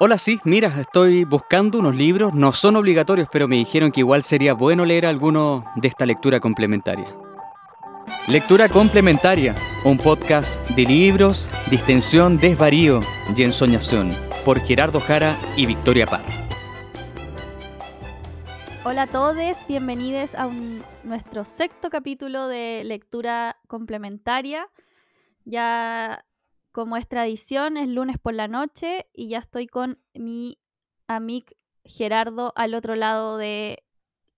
Hola, sí, mira, estoy buscando unos libros, no son obligatorios, pero me dijeron que igual sería bueno leer alguno de esta lectura complementaria. Lectura complementaria, un podcast de libros, distensión, desvarío y ensoñación, por Gerardo Jara y Victoria Parra. Hola a todos, bienvenidos a nuestro sexto capítulo de lectura complementaria. Ya como es tradición, es lunes por la noche y ya estoy con mi amigo Gerardo al otro lado de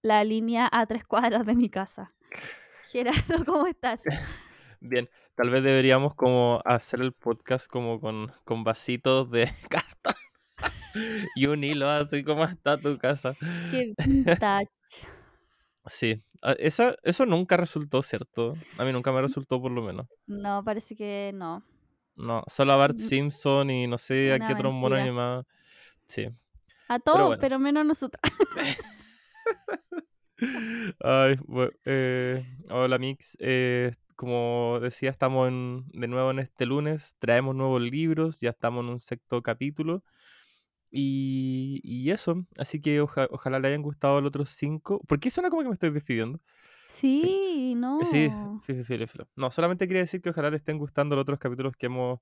la línea a tres cuadras de mi casa. Gerardo, ¿cómo estás? Bien, tal vez deberíamos como hacer el podcast como con, con vasitos de carta y un hilo así como está tu casa. Qué vintage. Sí, ah, eso, eso nunca resultó, ¿cierto? A mí nunca me resultó por lo menos. No, parece que no. No, solo a Bart Simpson y no sé a qué otros monos más. Sí. A todos, pero, menos a nosotros. Ay, eh, hola Mix. Eh, como decía, estamos de nuevo en este lunes. Traemos nuevos libros, ya estamos en un sexto capítulo. Y, eso, así que ojalá le hayan gustado los otros cinco. ¿Por qué suena como que me estoy despidiendo? Sí, no. Sí, sí, sí, No, solamente quería decir que ojalá les estén gustando los otros capítulos que hemos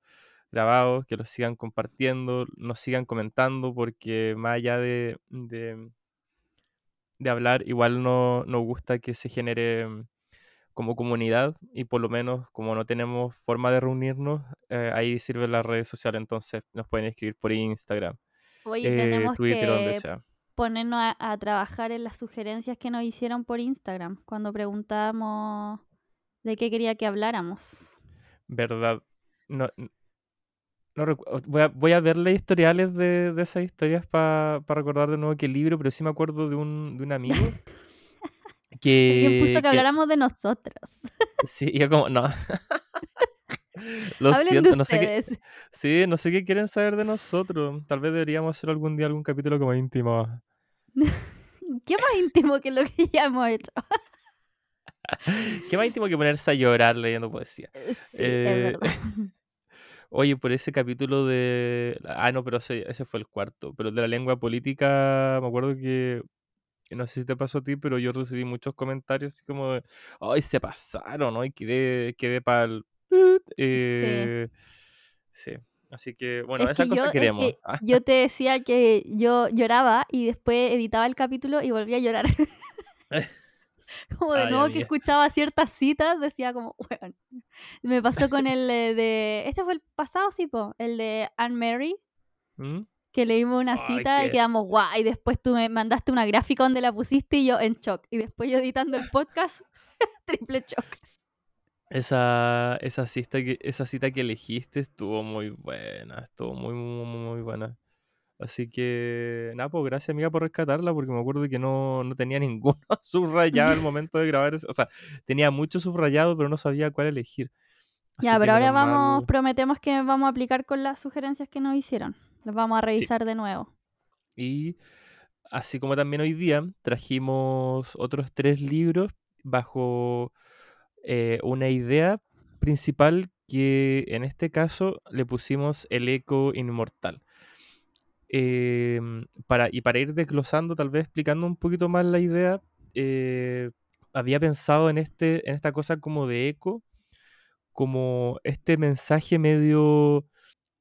grabado, que los sigan compartiendo, nos sigan comentando, porque más allá de, de, hablar, igual no, nos gusta que se genere mm, como comunidad y por lo menos como no tenemos forma de reunirnos, eh, ahí sirven las redes sociales, entonces nos pueden escribir por Instagram, Oye, tenemos Twitter, que... donde sea ponernos a, trabajar en las sugerencias que nos hicieron por Instagram cuando preguntábamos de qué quería que habláramos. Verdad. No, no voy, a, voy a verle historiales de, de esas historias para recordar de nuevo qué libro, pero sí me acuerdo de un, de un amigo que... Alguien puso que, habláramos de nosotros. Sí, yo como, no. Lo siento, no sé qué. Sí, no sé qué quieren saber de nosotros. Tal vez deberíamos hacer algún día algún capítulo como íntimo. ¿Qué más íntimo que lo que ya hemos hecho? ¿Qué más íntimo que ponerse a llorar leyendo poesía? Eh, sí, es eh, verdad. Oye, por ese capítulo de. Ah, no, pero ese, ese, fue el cuarto. Pero de la lengua política, me acuerdo que. No sé si te pasó a ti, pero yo recibí muchos comentarios así como de. ¡Ay, se pasaron! ¿no? Y quedé, quedé para el. Eh, sí. sí. Así que, bueno, esa cosa queremos. yo te decía que yo lloraba y después editaba el capítulo y volvía a llorar. como de nuevo que escuchaba ciertas citas, decía como, bueno. Me pasó con el de. Este fue el pasado, sí, po, el de Anne Mary. ¿Mm? Que leímos una cita y quedamos guau. Y después tú me mandaste una gráfica donde la pusiste y yo en shock. Y después yo editando el podcast, triple shock. Esa, esa, cita que, esa cita que elegiste estuvo muy buena, estuvo muy, muy, muy buena. Así que, nada, pues gracias amiga por rescatarla, porque me acuerdo que no, no tenía ninguno subrayado al momento de grabar. O sea, tenía mucho subrayado, pero no sabía cuál elegir. ya, pero ahora vamos, prometemos que vamos a aplicar con las sugerencias que nos hicieron. Las vamos a revisar de nuevo. Y así como también hoy día trajimos otros tres libros bajo eh, una idea principal que en este caso le pusimos el eco inmortal. Em, para, y para ir desglosando, tal vez explicando un poquito más la idea, eh, había pensado en, este, en esta cosa como de eco, como este mensaje medio,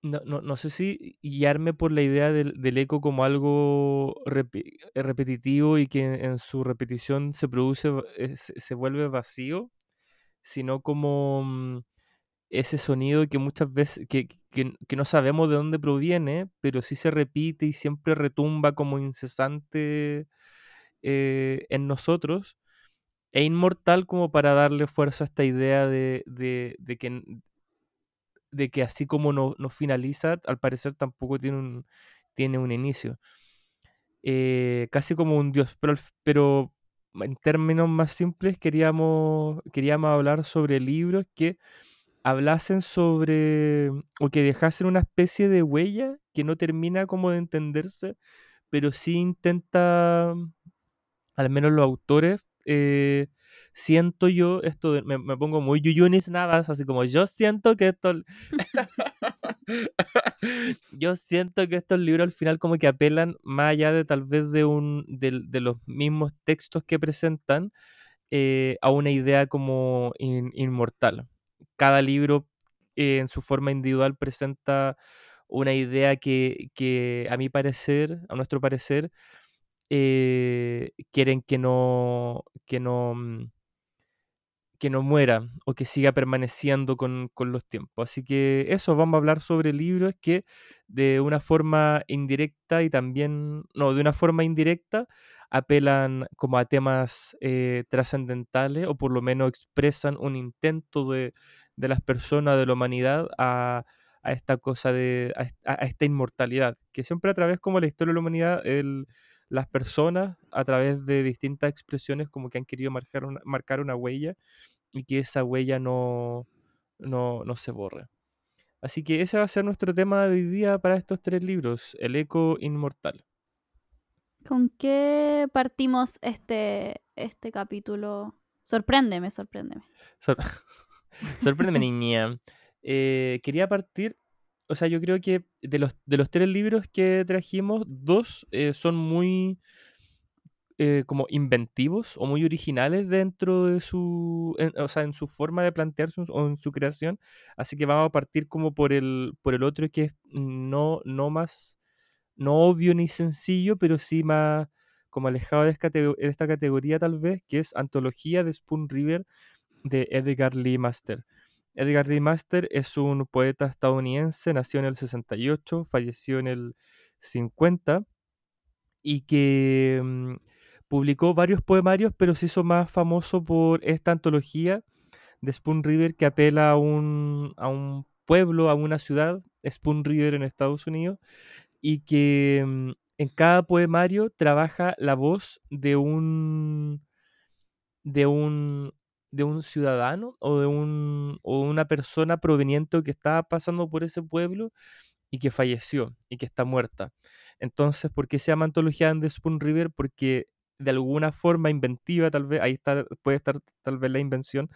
no, sé si guiarme por la idea del, eco como algo repetitivo y que en, su repetición se produce, eh, se vuelve vacío, sino como mm, ese sonido que muchas veces, que, no sabemos de dónde proviene, pero sí se repite y siempre retumba como incesante eh, en nosotros, e inmortal como para darle fuerza a esta idea de, que, de que así como no, finaliza, al parecer tampoco tiene un, tiene un inicio. Eh, casi como un dios, pero en términos más simples, queríamos, queríamos hablar sobre libros que hablasen sobre, o que dejasen una especie de huella que no termina como de entenderse, pero sí intenta, al menos los autores, eh, siento yo, esto me, me, pongo muy yuyunis navas, así como yo siento que esto... yo siento que estos libros al final como que apelan más allá de tal vez de, un, de, de los mismos textos que presentan eh, a una idea como inmortal. Cada libro eh, en su forma individual presenta una idea que, que, a mi parecer, a nuestro parecer, eh, quieren que no, que no, mm, que no muera o que siga permaneciendo con, con, los tiempos. Así que eso, vamos a hablar sobre libros que de una forma indirecta y también, no, de una forma indirecta apelan como a temas eh, trascendentales o por lo menos expresan un intento de, de las personas, de la humanidad a, a esta cosa de, a, esta inmortalidad, que siempre a través como la historia de la humanidad, el, las personas a través de distintas expresiones como que han querido marcar una, marcar una huella y que esa huella no, no, no se borre. Así que ese va a ser nuestro tema de hoy día para estos tres libros, El eco inmortal. ¿Con qué partimos este, este capítulo? Sorpréndeme, sorpréndeme. Sor sorpréndeme, niña. Eh, quería partir o sea, yo creo que de los, de los tres libros que trajimos, dos eh, son muy eh, como inventivos o muy originales dentro de su, o sea, en su forma de plantearse o en su creación. Así que vamos a partir como por el, por el otro que es no, no más, no obvio ni sencillo, pero sí más como alejado de esta, de esta categoría tal vez, que es Antología de Spoon River de Edgar Lee Master. Edgar Lee Master es un poeta estadounidense, nació en el 68, falleció en el 50 y que mmm, publicó varios poemarios, pero se hizo más famoso por esta antología de Spoon River que apela a un, a un pueblo, a una ciudad, Spoon River en Estados Unidos, y que mmm, en cada poemario trabaja la voz de un de un de un ciudadano o de un, o una persona proveniente que estaba pasando por ese pueblo y que falleció y que está muerta. Entonces, ¿por qué se llama antología de Spoon River? Porque de alguna forma inventiva, tal vez, ahí está, puede estar tal vez la invención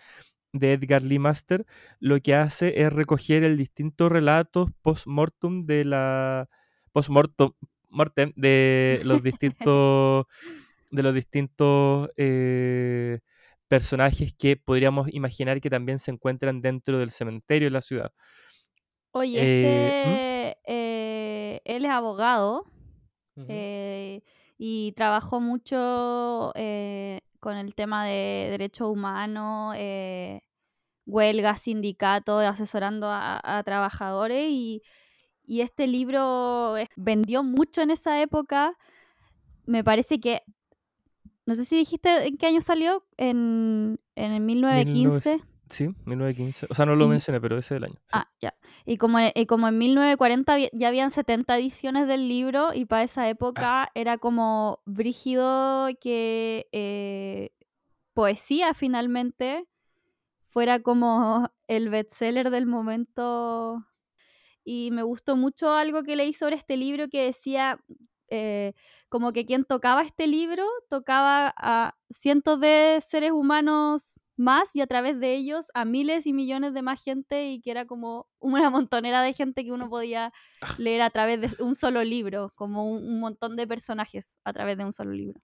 de Edgar Lee Master, lo que hace es recoger el distinto relatos post-mortem de la post-mortem de los distintos de los distintos eh, personajes que podríamos imaginar que también se encuentran dentro del cementerio de la ciudad. Oye, eh, este, eh, él es abogado uh -huh. eh, y trabajó mucho con el tema de derechos humanos, huelgas, sindicatos, asesorando a, a trabajadores y, y, este libro vendió mucho en esa época. Me parece que no sé si dijiste en qué año salió, en, en el 1915. 19, sí, 1915. O sea, no lo y, mencioné, pero ese es el año. Sí. Ah, ya. Y como, y como en 1940 ya habían 70 ediciones del libro y para esa época ah. era como brígido que eh, poesía finalmente fuera como el bestseller del momento. Y me gustó mucho algo que leí sobre este libro que decía eh, como que quien tocaba este libro tocaba a cientos de seres humanos más y a través de ellos a miles y millones de más gente y que era como una montonera de gente que uno podía leer a través de un solo libro, como un, un montón de personajes a través de un solo libro.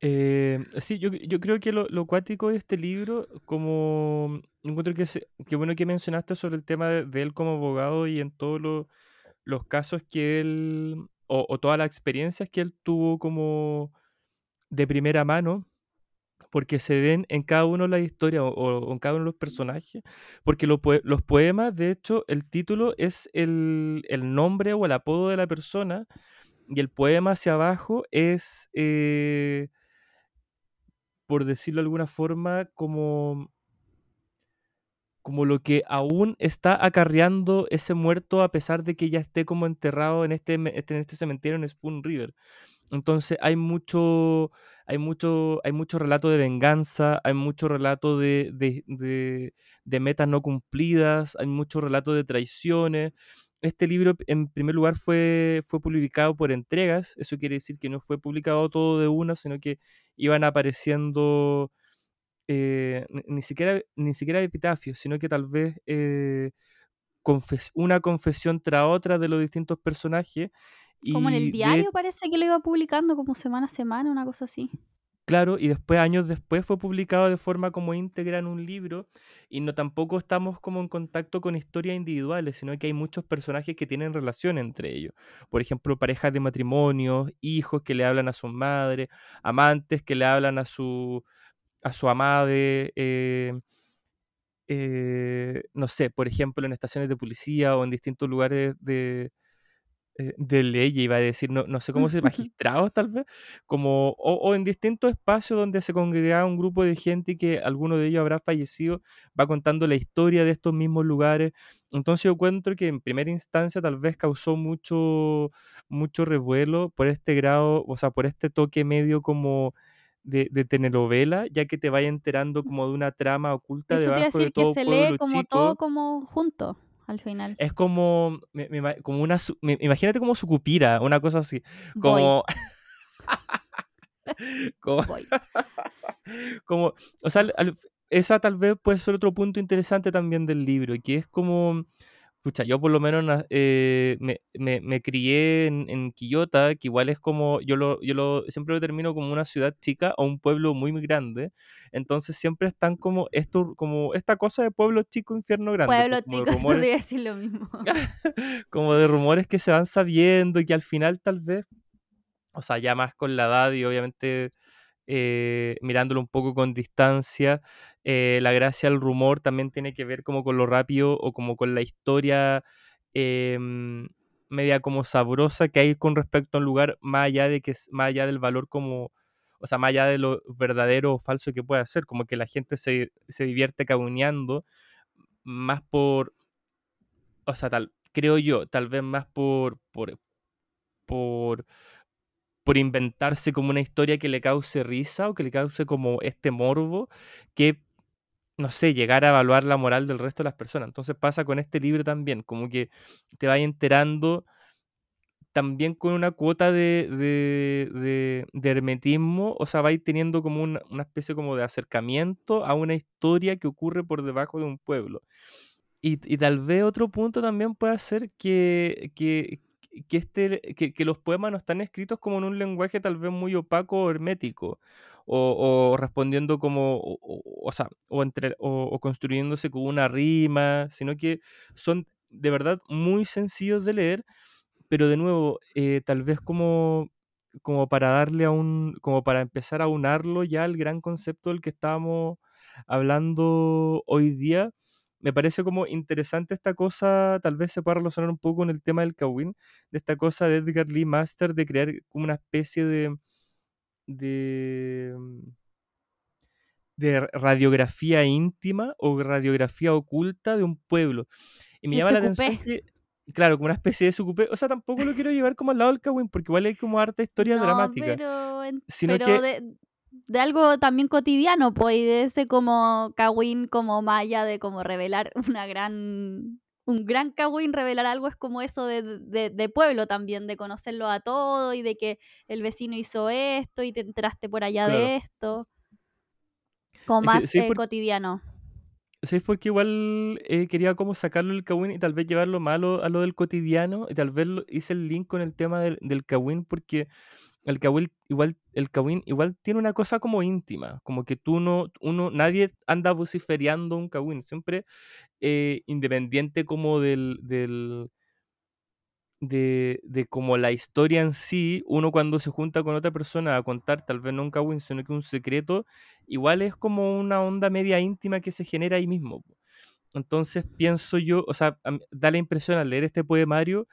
Eh, sí, yo, yo, creo que lo, lo, cuático de este libro, como encuentro que, se, que bueno que mencionaste sobre el tema de, de él como abogado y en todos lo, los casos que él o, o, todas las experiencias que él tuvo como de primera mano, porque se ven en cada uno de las historias o, o, en cada uno de los personajes, porque lo, los poemas, de hecho, el título es el, el, nombre o el apodo de la persona, y el poema hacia abajo es, eh, por decirlo de alguna forma, como como lo que aún está acarreando ese muerto a pesar de que ya esté como enterrado en este, en este cementerio en Spoon River. Entonces hay mucho, hay mucho, hay mucho relato de venganza, hay mucho relato de, de, de, de metas no cumplidas, hay mucho relato de traiciones. Este libro, en primer lugar, fue, fue publicado por entregas. Eso quiere decir que no fue publicado todo de una, sino que iban apareciendo eh, ni, siquiera, ni siquiera epitafios, sino que tal vez eh, una confesión tras otra de los distintos personajes. Como en el diario parece que lo iba publicando como semana a semana, una cosa así. Claro, y después, años después, fue publicado de forma como íntegra en un libro, y no tampoco estamos como en contacto con historias individuales, sino que hay muchos personajes que tienen relación entre ellos. Por ejemplo, parejas de matrimonio, hijos que le hablan a su madre, amantes que le hablan a su, a su amade, eh, eh, no sé, por ejemplo, en estaciones de policía o en distintos lugares de, eh, de ley, iba a decir, no, no sé cómo se, magistrados tal vez, como, o, en distintos espacios donde se congregaba un grupo de gente que alguno de ellos habrá fallecido, va contando la historia de estos mismos lugares. Entonces yo encuentro que en primera instancia tal vez causó mucho, mucho revuelo por este grado, o sea, por este toque medio como de, de telenovela, ya que te vaya enterando mm. como de una trama oculta Eso debajo de todo que se lee como todo como junto al final. Es como, como una, imagínate como su cupira, una cosa así, como... como, como, o sea, esa tal vez puede ser otro punto interesante también del libro, que es como Pucha, yo por lo menos eh, me, me, crié en, en, Quillota, que igual es como, yo lo, yo lo siempre lo termino como una ciudad chica o un pueblo muy, grande. Entonces siempre están como esto, como esta cosa de pueblo chico, infierno grande. Pueblo chico, eso decir lo mismo. como de rumores que se van sabiendo y que al final tal vez, o sea, ya más con la edad y obviamente eh, mirándolo un poco con distancia, eh, la gracia del rumor también tiene que ver como con lo rápido o como con la historia em, media como sabrosa que hay con respecto a un lugar más allá de que más allá del valor como o sea más allá de lo verdadero o falso que puede ser como que la gente se, se divierte cabuneando más por o sea tal creo yo tal vez más por por por por inventarse como una historia que le cause risa o que le cause como este morbo que, no sé, llegar a evaluar la moral del resto de las personas. Entonces pasa con este libro también, como que te vas enterando también con una cuota de, de, de, hermetismo, o sea, vais teniendo como una, una, especie como de acercamiento a una historia que ocurre por debajo de un pueblo. Y, tal vez otro punto también puede ser que, que, que, este, que, los poemas no están escritos como en un lenguaje tal vez muy opaco o hermético, o, respondiendo como, o, sea, o, entre, o, construyéndose con una rima, sino que son de verdad muy sencillos de leer, pero de nuevo, eh, tal vez como, como para darle a un, como para empezar a unarlo ya al gran concepto del que estábamos hablando hoy día, me parece como interesante esta cosa, tal vez se pueda relacionar un poco con el tema del Kawin, de esta cosa de Edgar Lee Master de crear como una especie de, de, mm, de radiografía íntima o radiografía oculta de un pueblo. Y me llama la atención que, claro, como una especie de sucupé, o sea, tampoco lo quiero llevar como al lado del Kawin, porque igual hay como harta historia dramática. Pero, sino que, de algo también cotidiano, pues, y de ese como Kawin como maya de como revelar una gran un gran Kawin revelar algo es como eso de, de, pueblo también, de conocerlo a todo y de que el vecino hizo esto y te entraste por allá de esto. Como más eh, cotidiano. Sí, porque igual eh, quería como sacarlo del Kawin y tal vez llevarlo malo a lo del cotidiano y tal vez hice el link con el tema del, del porque el Kawin igual, el igual tiene una cosa como íntima, como que tú no, uno, nadie anda vociferiando un Kawin, siempre eh, independiente como del, del de, de, como la historia en sí, uno cuando se junta con otra persona a contar tal vez no un Kawin, sino que un secreto, igual es como una onda media íntima que se genera ahí mismo. Entonces pienso yo, o sea, da la impresión al leer este poemario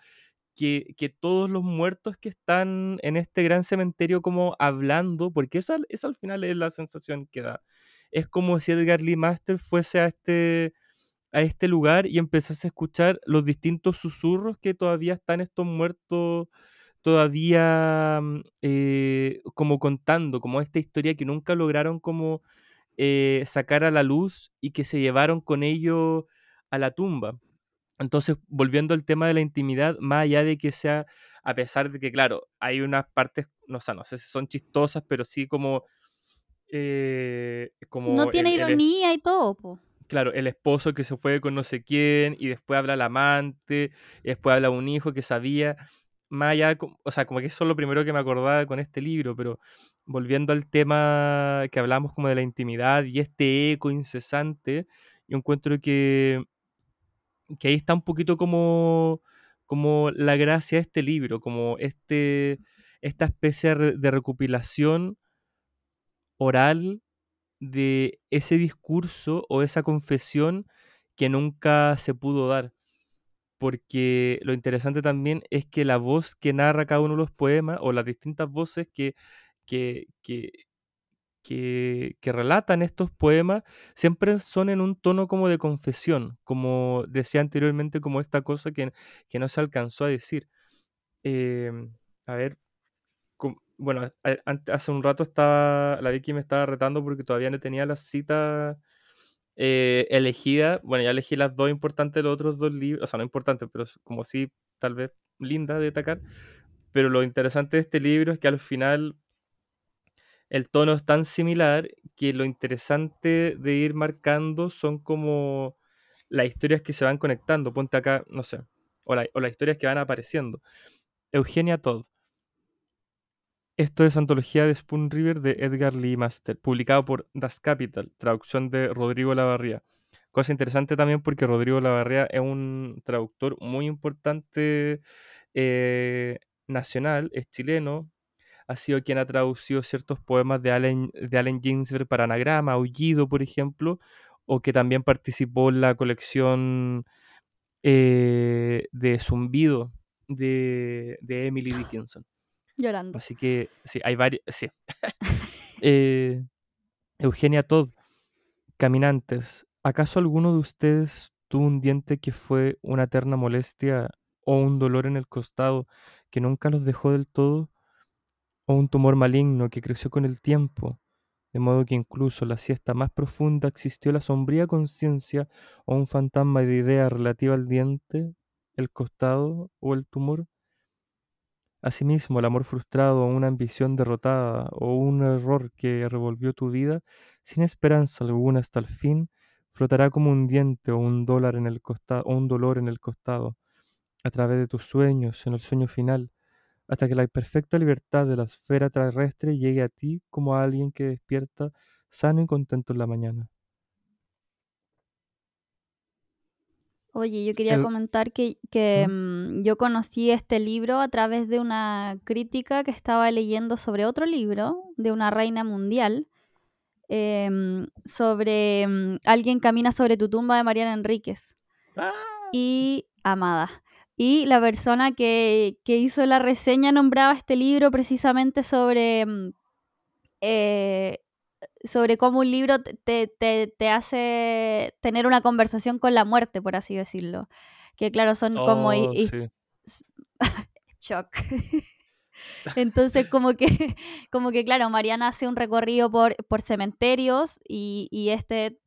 que, todos los muertos que están en este gran cementerio como hablando, porque esa, esa al final es la sensación que da. Es como si Edgar Lee Master fuese a este, a este lugar y empezase a escuchar los distintos susurros que todavía están estos muertos todavía mm, eh, como contando, como esta historia que nunca lograron como eh, sacar a la luz y que se llevaron con ellos a la tumba. Entonces, volviendo al tema de la intimidad, más allá de que sea, a pesar de que, claro, hay unas partes, no, sé, no sé si son chistosas, pero sí como eh, como No tiene el- el es- ironía y todo, po. claro, el esposo que se fue con no sé quién, y después habla el amante, y después habla un hijo que sabía, más allá, o sea, como que eso es lo primero que me acordaba con este libro, pero volviendo al tema que hablamos como de la intimidad y este eco incesante, yo encuentro que, que ahí está un poquito como, como la gracia de este libro, como este, esta especie de re- de recopilación oral de ese discurso o esa confesión que nunca se pudo dar. Porque lo interesante también es que la voz que narra cada uno de los poemas o las distintas voces que, que, que, que, relatan estos poemas siempre son en un tono como de confesión, como decía anteriormente, como esta cosa que, que no se alcanzó a decir. Em, a ver, bueno, a- an- hace un rato estaba, la Vicky me estaba retando porque todavía no tenía la cita eh, elegida. Bueno, ya elegí las dos importantes los otros dos libros, o sea, no importantes, pero como sí, tal vez lindas de destacar. Pero lo interesante de este libro es que al final el tono es tan similar que lo interesante de ir marcando son como las historias que se van conectando. Ponte acá, no sé, o, la- o las historias que van apareciendo. Eugenia Todd. Esto es antología de Spoon River de Edgar Lee Master, publicado por Das Capital, traducción de Rodrigo Lavarría. Cosa interesante también porque Rodrigo Lavarría es un traductor muy importante eh, nacional, es chileno, ha sido quien ha traducido ciertos poemas de Allen, de Allen Ginsberg para anagrama, Aullido, por ejemplo, o que también participó en la colección eh, de Zumbido de, de Emily Dickinson. Llorando. Así que sí, hay varios. Sí. Eh, Eugenia Todd, Caminantes. ¿Acaso alguno de ustedes tuvo un diente que fue una eterna molestia o un dolor en el costado que nunca los dejó del todo? ¿O un tumor maligno que creció con el tiempo? De modo que incluso la siesta más profunda existió la sombría conciencia o un fantasma de idea relativa al diente, el costado o el tumor. Asimismo, el amor frustrado o una ambición derrotada o un error que revolvió tu vida sin esperanza alguna hasta el fin, flotará como un diente o un dólar en el costado o un dolor en el costado, a través de tus sueños, en el sueño final, hasta que la perfecta libertad de la esfera terrestre llegue a ti como a alguien que despierta sano y contento en la mañana. Oye, yo quería El- comentar que, que, ¿Mm? yo conocí este libro a través de una crítica que estaba leyendo sobre otro libro de una reina mundial, em, sobre mm, Alguien camina sobre tu tumba de Mariana Enríquez y Amada. Y la persona que, que hizo la reseña nombraba este libro precisamente sobre, mm, eh, sobre cómo un libro te- te, te- hace tener una conversación con la muerte, por así decirlo. Que claro, son como... Oh, shock. Entonces, como que, como que, claro, Mariana hace un recorrido por, por cementerios y, y este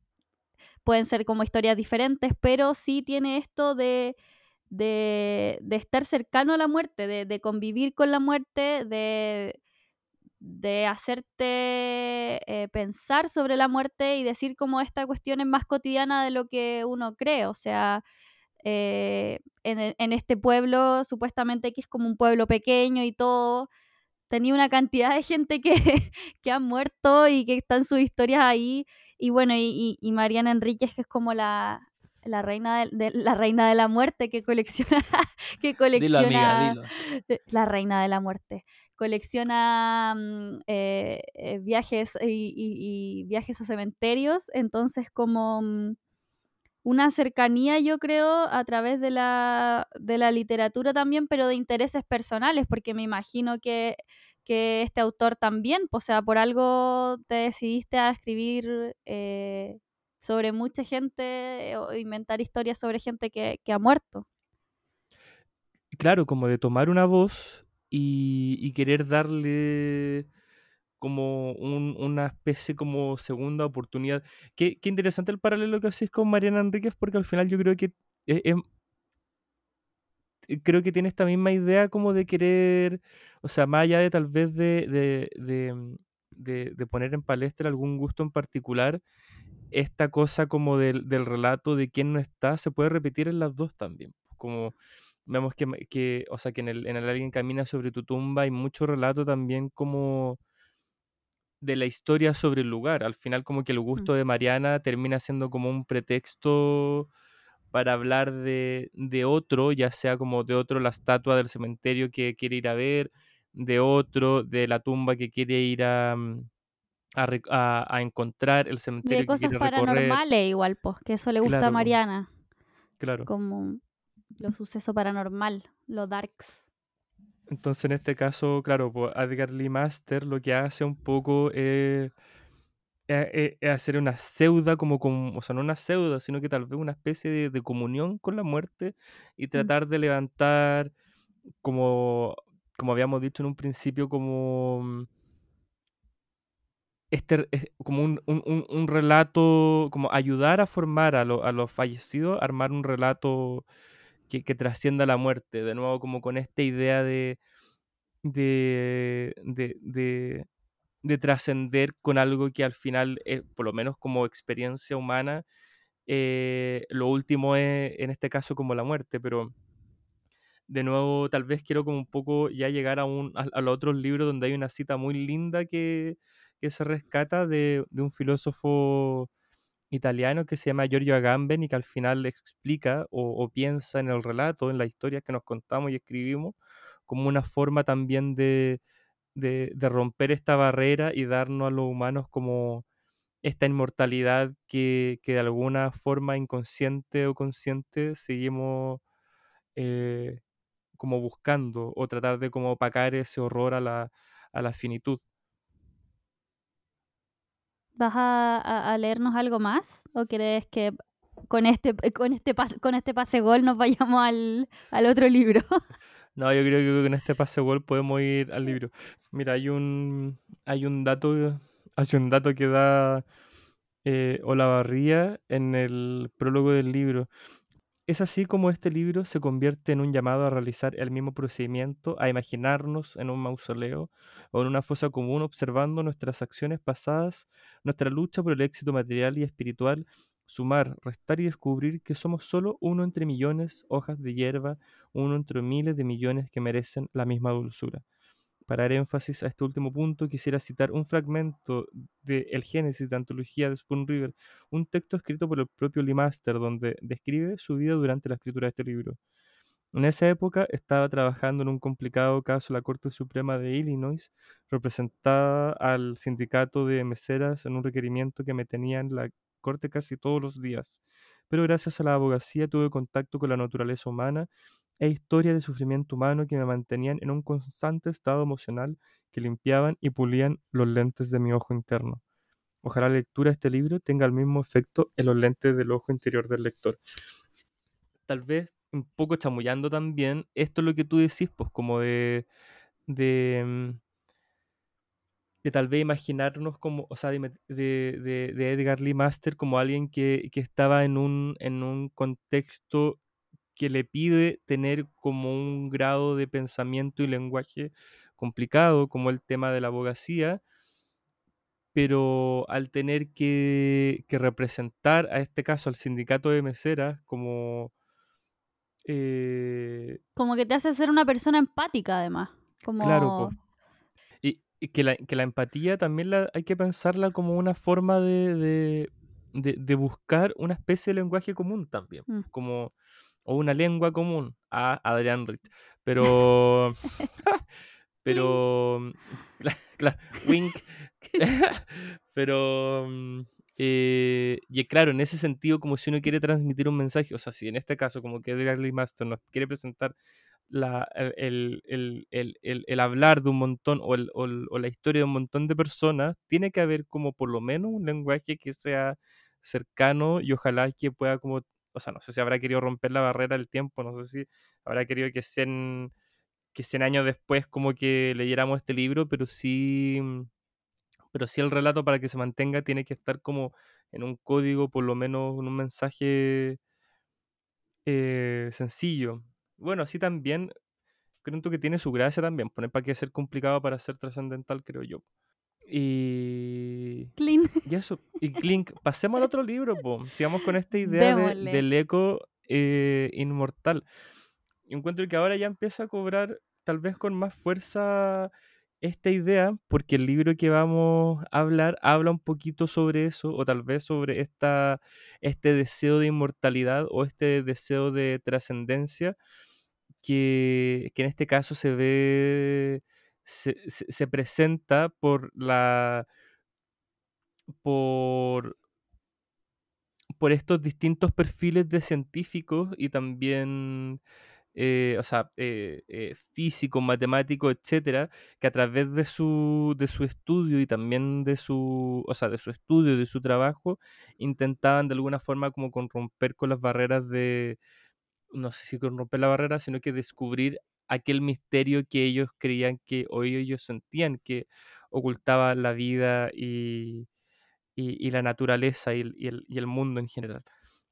pueden ser como historias diferentes, pero sí tiene esto de, de, de estar cercano a la muerte, de, de convivir con la muerte, de, de hacerte eh, pensar sobre la muerte y decir como esta cuestión es más cotidiana de lo que uno cree. O sea, eh, en, e- en este pueblo, supuestamente que es como un pueblo pequeño y todo, tenía una cantidad de gente que, que ha muerto y que están sus historias ahí. Y bueno, y, y- Mariana Enríquez, que es como la, la reina de, de- la reina de la muerte que colecciona, que Dilo, colecciona amiga, dilo. eh, la reina de la muerte. Colecciona mm, eh, eh, viajes y, y- y viajes a cementerios, entonces como mm, una cercanía, yo creo, a través de la, de la literatura también, pero de intereses personales, porque me imagino que, que este autor también, o sea, por algo te decidiste a escribir eh, sobre mucha gente o inventar historias sobre gente que, que ha muerto. Claro, como de tomar una voz y, y querer darle como un- una especie como segunda oportunidad. Qué, qué interesante el paralelo que haces con Mariana Enríquez, porque al final yo creo que es- eh, creo que tiene esta misma idea como de querer, o sea, más allá de tal vez de, de, de, mm, de, de poner en palestra algún gusto en particular, esta cosa como del, del relato de quién no está se puede repetir en las dos también. Como vemos que, que o sea, que en el, en el Alguien camina sobre tu tumba hay mucho relato también como de la historia sobre el lugar. Al final como que el gusto de Mariana termina siendo como un pretexto para hablar de, de otro, ya sea como de otro la estatua del cementerio que quiere ir a ver, de otro, de la tumba que quiere ir a, mm, a, rec- a- a encontrar, el Y de cementerio que cosas quiere recorrer. paranormales igual, pues, que eso le gusta Claro, a. Mariana, Claro. como lo suceso paranormal, lo darks. Entonces, en este caso, claro, pues Edgar Lee Master lo que hace un poco es, es- hacer una pseuda, como, con- o sea, no una pseuda, sino que tal vez una especie de, de comunión con la muerte y Mm. tratar de levantar, como, como habíamos dicho en un principio, como este, es como un, un- un- relato, como ayudar a formar a, lo- a los fallecidos, armar un relato que, que trascienda la muerte, de nuevo como con esta idea de, de, de, de- de trascender con algo que al final, eh, por lo menos como experiencia humana, eh, lo último es en este caso como la muerte, pero de nuevo tal vez quiero como un poco ya llegar a, un, a los otros libros donde hay una cita muy linda que, que se rescata de, un filósofo italiano que se llama Giorgio Agamben y que al final explica o, o piensa en el relato, en la historia que nos contamos y escribimos, como una forma también de, de, de romper esta barrera y darnos a los humanos como esta inmortalidad que, que de alguna forma inconsciente o consciente seguimos eh, como buscando o tratar de como opacar ese horror a la, a la finitud. ¿Vas a, a- leernos algo más? ¿O crees que con este, con este, con este pase gol nos vayamos al, al otro libro? No, yo creo que con este pase gol podemos ir al libro. Mira, hay un, hay un dato, hay un dato que da eh, Olavarría en el prólogo del libro. Es así como este libro se convierte en un llamado a realizar el mismo procedimiento, a imaginarnos en un mausoleo o en una fosa común observando nuestras acciones pasadas, nuestra lucha por el éxito material y espiritual, sumar, restar y descubrir que somos solo uno entre millones, hojas de hierba, uno entre miles de millones que merecen la misma dulzura. Para dar énfasis a este último punto, quisiera citar un fragmento de El Génesis de Antología de Spoon River, un texto escrito por el propio Lee Master, donde describe su vida durante la escritura de este libro. En esa época estaba trabajando en un complicado caso la Corte Suprema de Illinois, representada al sindicato de meseras en un requerimiento que me tenía en la corte casi todos los días. Pero gracias a la abogacía tuve contacto con la naturaleza humana e historia de sufrimiento humano que me mantenían en un constante estado emocional que limpiaban y pulían los lentes de mi ojo interno. Ojalá la lectura de este libro tenga el mismo efecto en los lentes del ojo interior del lector. Tal vez un poco chamullando también, esto es lo que tú decís, pues como de, de, mm, tal vez imaginarnos como, o sea, de- de Edgar Lee Master como alguien que, que estaba en un, en un contexto que le pide tener como un grado de pensamiento y lenguaje complicado, como el tema de la abogacía, pero al tener que, que representar a este caso al sindicato de meseras como... eh, Como que te hace ser una persona empática, además. Como... Claro, po. Y, y que, la, que la empatía también la, hay que pensarla como una forma de, de, de- de buscar una especie de lenguaje común también, Mm. como, o una lengua común a Adrián Rich. Pero, pero, wink. pero, eh, y claro, en ese sentido, como si uno quiere transmitir un mensaje, o sea, si en este caso, como que Edgar Lee Master nos quiere presentar la, el, el- el- el- el hablar de un montón o, o el- o la historia de un montón de personas, tiene que haber como por lo menos un lenguaje que sea cercano y ojalá que pueda como, o sea, no sé si habrá querido romper la barrera del tiempo, no sé si habrá querido que 100, que 100 años después como que leyéramos este libro, pero sí, pero sí el relato para que se mantenga tiene que estar como en un código, por lo menos en un mensaje eh, sencillo. Bueno, así también creo que tiene su gracia también. Poner para qué ser complicado para ser trascendental, creo yo. Y... Clean. Y eso. Y Clink, pasemos al otro libro, po. Sigamos con esta idea de- del eco eh, inmortal. Encuentro que ahora ya empieza a cobrar tal vez con más fuerza esta idea, porque el libro que vamos a hablar habla un poquito sobre eso, o tal vez sobre esta, este deseo de inmortalidad o este deseo de trascendencia, que, que en este caso se ve, se, se- se presenta por la por, por estos distintos perfiles de científicos y también, eh, o sea, eh, eh, físicos, matemáticos, etcétera, que a través de su, de su estudio y también de su, o sea, de su estudio, de su trabajo, intentaban de alguna forma como con romper con las barreras de, no sé si con romper la barrera, sino que descubrir aquel misterio que ellos creían que, o ellos sentían que ocultaba la vida y, y, la naturaleza y el, y el- y el mundo en general.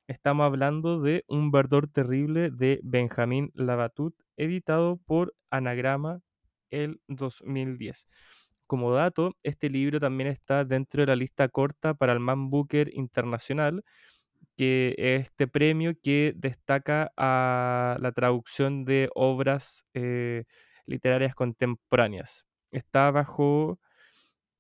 Estamos hablando de Un verdor terrible de Benjamín Labatut, editado por Anagrama el 2010. Como dato, este libro también está dentro de la lista corta para el Man Booker Internacional, que es este premio que destaca a la traducción de obras eh, literarias contemporáneas. Está bajo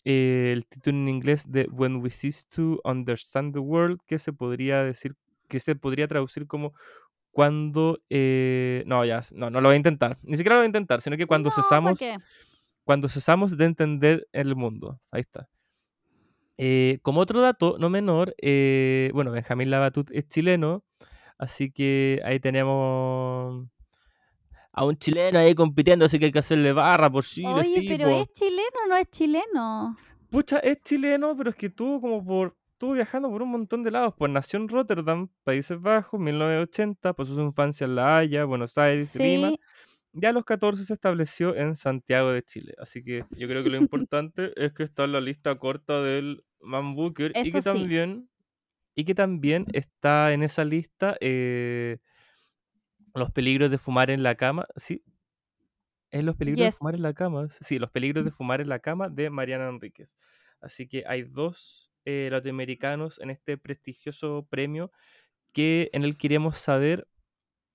eh, el título en inglés de When We Cease to Understand the World, que se podría decir, que se podría traducir como cuando, eh, no, ya, no, no lo voy a intentar, ni siquiera lo voy a intentar, sino que cuando No, ¿pa' cesamos, cuando cesamos de entender el mundo, ahí está. Eh, como otro dato, no menor, eh, bueno, Benjamín Labatut es chileno, así que ahí tenemos a un chileno ahí compitiendo, así que hay que hacerle barra por Chile, Oye, sí, pero po. ¿es chileno o no es chileno? Pucha, es chileno, pero es que estuvo como por. Estuvo viajando por un montón de lados. Pues nació en Rotterdam, Países Bajos, 1980. Pasó su infancia en La Haya, Buenos Aires, Lima. Ya a los 14 se estableció en Santiago de Chile. Así que yo creo que lo importante es que está en la lista corta del Man Booker. y que sí. también. Y que también está en esa lista eh, los peligros de fumar en la cama. Sí. Es los peligros Yes. de fumar en la cama. Sí, los peligros de fumar en la cama de Mariana Enríquez. Así que hay dos eh, latinoamericanos en este prestigioso premio que en el queremos saber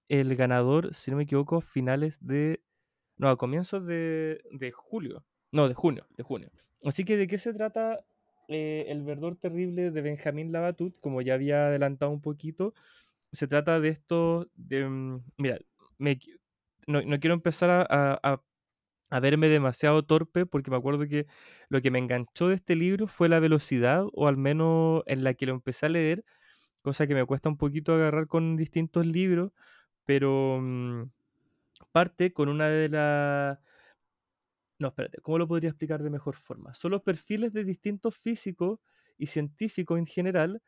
el ganador, si no me equivoco, finales de. No, a comienzos de, de julio. No, de junio, de junio. Así que, ¿de qué se trata eh, El verdor terrible de Benjamín Labatut? Como ya había adelantado un poquito, se trata de esto. Mm, mira, me no, no quiero empezar a- a- a verme demasiado torpe porque me acuerdo que lo que me enganchó de este libro fue la velocidad, o al menos en la que lo empecé a leer, cosa que me cuesta un poquito agarrar con distintos libros, pero mm, parte con una de las... No, espérate, ¿cómo lo podría explicar de mejor forma? Son los perfiles de distintos físicos y científicos en general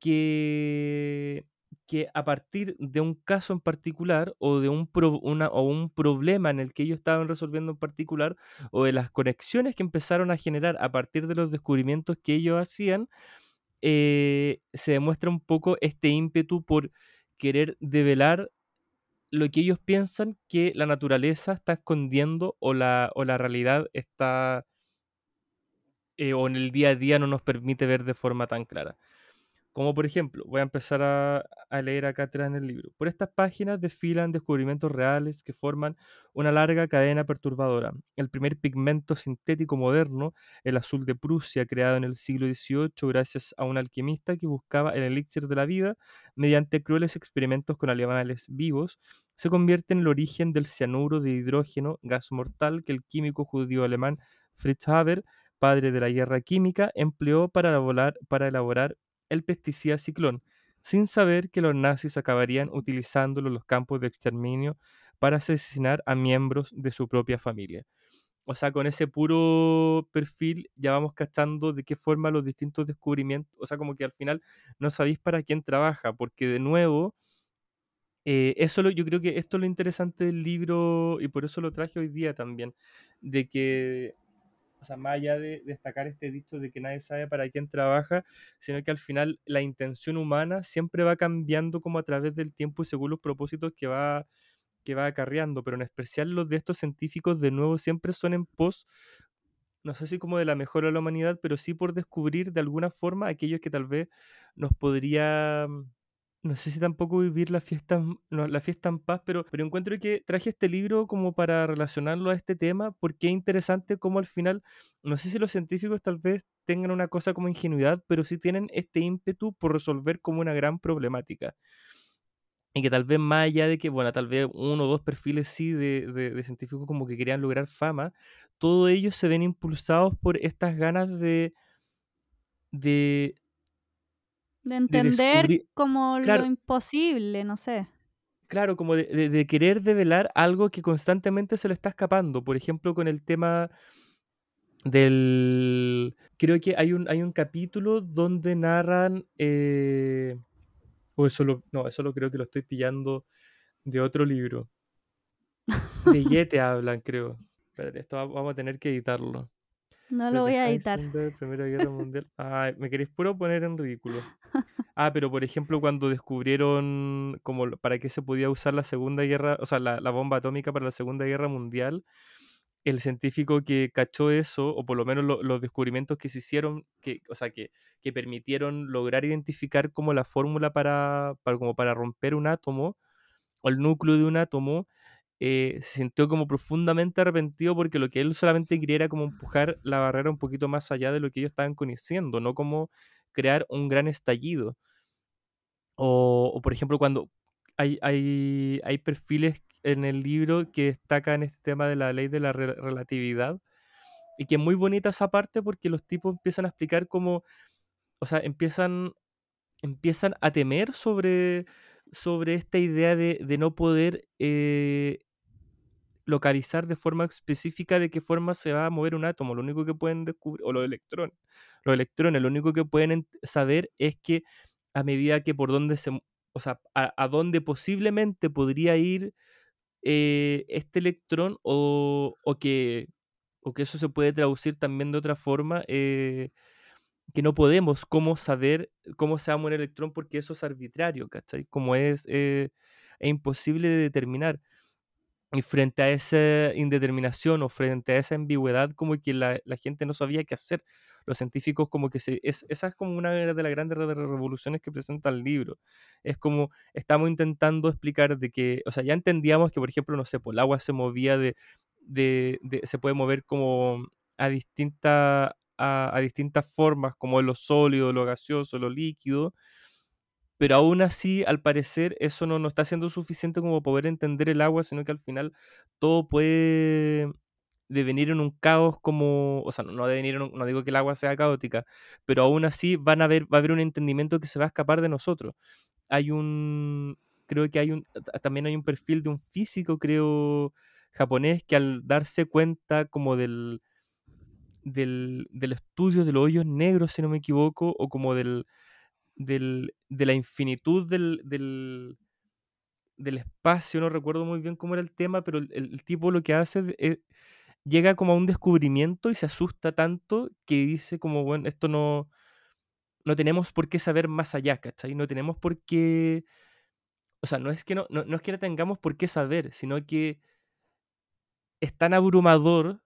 que, que a partir de un caso en particular o de un, una, o un problema en el que ellos estaban resolviendo en particular o de las conexiones que empezaron a generar a partir de los descubrimientos que ellos hacían, eh, se demuestra un poco este ímpetu por querer develar lo que ellos piensan que la naturaleza está escondiendo o la, o la realidad está eh, o en el día a día no nos permite ver de forma tan clara. Como por ejemplo, voy a empezar a, leer acá atrás en el libro. Por estas páginas desfilan descubrimientos reales que forman una larga cadena perturbadora. El primer pigmento sintético moderno, el azul de Prusia, creado en el siglo XVIII gracias a un alquimista que buscaba el elixir de la vida mediante crueles experimentos con animales vivos, se convierte en el origen del cianuro de hidrógeno, gas mortal que el químico judío alemán Fritz Haber, padre de la guerra química, empleó para elaborar, para elaborar el pesticida ciclón, sin saber que los nazis acabarían utilizándolo en los campos de exterminio para asesinar a miembros de su propia familia. O sea, con ese puro perfil ya vamos cachando de qué forma los distintos descubrimientos, o sea, como que al final no sabéis para quién trabaja, porque de nuevo, eh, eso lo- yo creo que esto es lo interesante del libro y por eso lo traje hoy día también, de que o sea, más allá de destacar este dicho de que nadie sabe para quién trabaja, sino que al final la intención humana siempre va cambiando como a través del tiempo y según los propósitos que va, que va acarreando, pero en especial los de estos científicos de nuevo siempre son en pos, no sé si como de la mejora de la humanidad, pero sí por descubrir de alguna forma aquellos que tal vez nos podría no sé si tampoco vivir la fiesta, la fiesta en paz, pero, pero encuentro que traje este libro como para relacionarlo a este tema, porque es interesante como al final, no sé si los científicos tal vez tengan una cosa como ingenuidad, pero sí tienen este ímpetu por resolver como una gran problemática. Y que tal vez más allá de que, bueno, tal vez uno o dos perfiles sí de, de- de científicos como que querían lograr fama, todos ellos se ven impulsados por estas ganas de, de, De de entender como lo imposible, no sé. Claro, como de, de- de querer develar algo que constantemente se le está escapando. Por ejemplo, con el tema del... Creo que hay un, hay un capítulo donde narran... eh, O eso lo... No, eso lo creo que lo estoy pillando de otro libro. De Yete hablan, creo. Espérate, esto va- vamos a tener que editarlo. No lo voy a editar. Heisenberg, Primera Guerra Mundial. Ay, me queréis puro poner en ridículo. Ah, pero por ejemplo, cuando descubrieron como para qué se podía usar la Segunda Guerra, o sea, la, la bomba atómica para la Segunda Guerra Mundial, el científico que cachó eso, o por lo menos lo- los descubrimientos que se hicieron, que, o sea, que, que permitieron lograr identificar como la fórmula para, para, como para romper un átomo, o el núcleo de un átomo, eh, se sintió como profundamente arrepentido porque lo que él solamente quería era como empujar la barrera un poquito más allá de lo que ellos estaban conociendo, no como crear un gran estallido. O, por ejemplo, cuando hay, hay, hay perfiles en el libro que destacan este tema de la ley de la re- relatividad y que es muy bonita esa parte porque los tipos empiezan a explicar cómo, o sea, empiezan, empiezan a temer sobre, sobre esta idea de, de no poder eh, localizar de forma específica de qué forma se va a mover un átomo. Lo único que pueden descubrir, o los electrones, los electrones, lo único que pueden saber es que a medida que por dónde se, o sea, a, a dónde posiblemente podría ir eh, este electrón o, o que, o que eso se puede traducir también de otra forma, eh, que no podemos cómo saber cómo se va a mover el electrón porque eso es arbitrario, ¿cachai? Como es, eh, es imposible de determinar. Y frente a esa indeterminación o frente a esa ambigüedad, como que la, la gente no sabía qué hacer. Los científicos como que se... Es, esa es como una de las grandes re- revoluciones que presenta el libro. Es como estamos intentando explicar de que, o sea, ya entendíamos que, por ejemplo, no sé, pues el agua se movía de... de, de- se puede mover como a, distinta, a, a distintas formas, como lo sólido, lo gaseoso, lo líquido, pero aún así, al parecer, eso no, no está siendo suficiente como poder entender el agua, sino que al final todo puede devenir en un caos como, o sea, no, devenir en un- no digo que el agua sea caótica, pero aún así van a haber, va a haber un entendimiento que se va a escapar de nosotros. Hay un, creo que hay un, ta- también hay un perfil de un físico, creo, japonés, que al darse cuenta como del, del, del estudio de los hoyos negros, si no me equivoco, o como del, del, de la infinitud del, del, del espacio, no recuerdo muy bien cómo era el tema, pero el, el tipo lo que hace es, llega como a un descubrimiento y se asusta tanto que dice como, bueno, esto no, no tenemos por qué saber más allá, ¿cachai? No tenemos por qué, o sea, no es que no, no, no es que no tengamos por qué saber, sino que es tan abrumador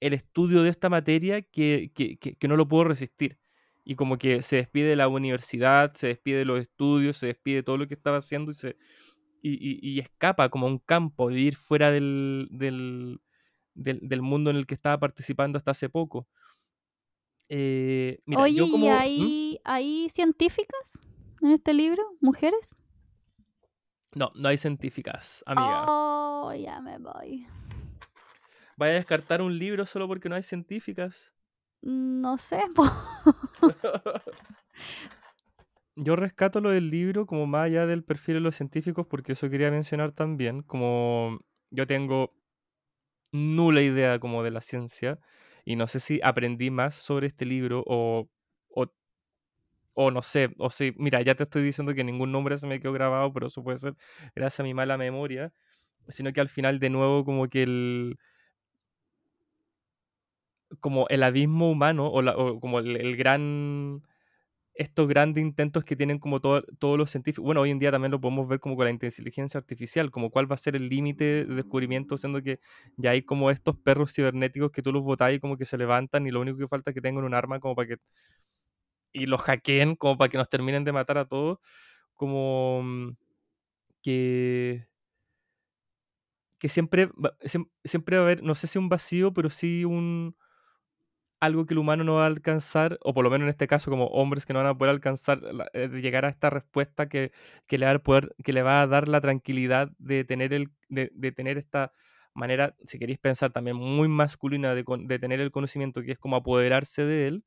el estudio de esta materia que, que- que no lo puedo resistir. Y como que se despide de la universidad, se despide de los estudios, se despide de todo lo que estaba haciendo y, se, y, y- y escapa como a un campo, vivir fuera del, del, del, del mundo en el que estaba participando hasta hace poco. Eh, mira, Oye, yo ¿y como... ¿Mm? hay, hay científicas en este libro? ¿Mujeres? No, no hay científicas, amiga. Oh, ya me voy. ¿Vaya a descartar un libro solo porque no hay científicas? No sé. Yo rescato lo del libro como más allá del perfil de los científicos porque eso quería mencionar también, como yo tengo nula idea como de la ciencia y no sé si aprendí más sobre este libro o, o, o no sé, o sí, mira, ya te estoy diciendo que ningún nombre se me quedó grabado, pero eso puede ser gracias a mi mala memoria, sino que al final de nuevo como que el como el abismo humano o, la- o como el, el gran estos grandes intentos que tienen como todo- todos los científicos. Bueno, hoy en día también lo podemos ver como con la inteligencia artificial, como cuál va a ser el límite de descubrimiento, siendo que ya hay como estos perros cibernéticos que tú los botas y como que se levantan y lo único que falta es que tengan un arma como para que... y los hackeen como para que nos terminen de matar a todos, como mm, que que siempre, siempre va a haber, no sé si un vacío, pero sí un algo que el humano no va a alcanzar, o por lo menos en este caso como hombres que no van a poder alcanzar, eh, llegar a esta respuesta que, que le va a poder, que le va a dar la tranquilidad de tener, el, de, de tener esta manera, si queréis pensar también muy masculina de, de tener el conocimiento, que es como apoderarse de él,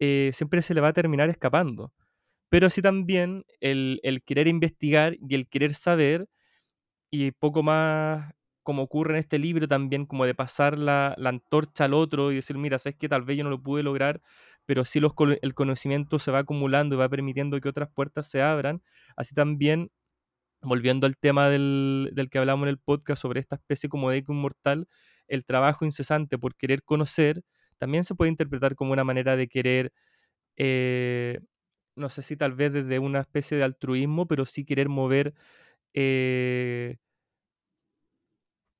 eh, siempre se le va a terminar escapando. Pero así también el, el querer investigar y el querer saber y poco más como ocurre en este libro también, como de pasar la, la antorcha al otro y decir, mira, sabes que tal vez yo no lo pude lograr, pero sí el conocimiento se va acumulando y va permitiendo que otras puertas se abran. Así también, volviendo al tema del, del que hablamos en el podcast sobre esta especie como de eco inmortal, el trabajo incesante por querer conocer también se puede interpretar como una manera de querer, eh, no sé si tal vez desde una especie de altruismo, pero sí querer mover. eh,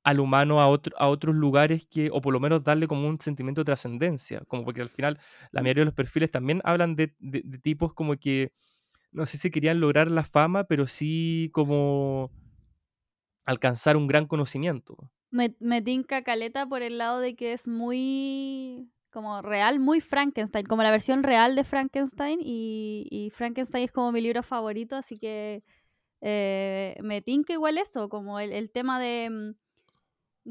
al humano a, otro- a otros lugares que, o por lo menos darle como un sentimiento de trascendencia, como porque al final la mayoría de los perfiles también hablan de, de- de tipos como que, no sé si querían lograr la fama, pero sí como alcanzar un gran conocimiento. Me, me tinca caleta por el lado de que es muy como real, muy Frankenstein, como la versión real de Frankenstein y, y Frankenstein es como mi libro favorito, así que eh, me tinca igual eso, como el, el tema de, mm,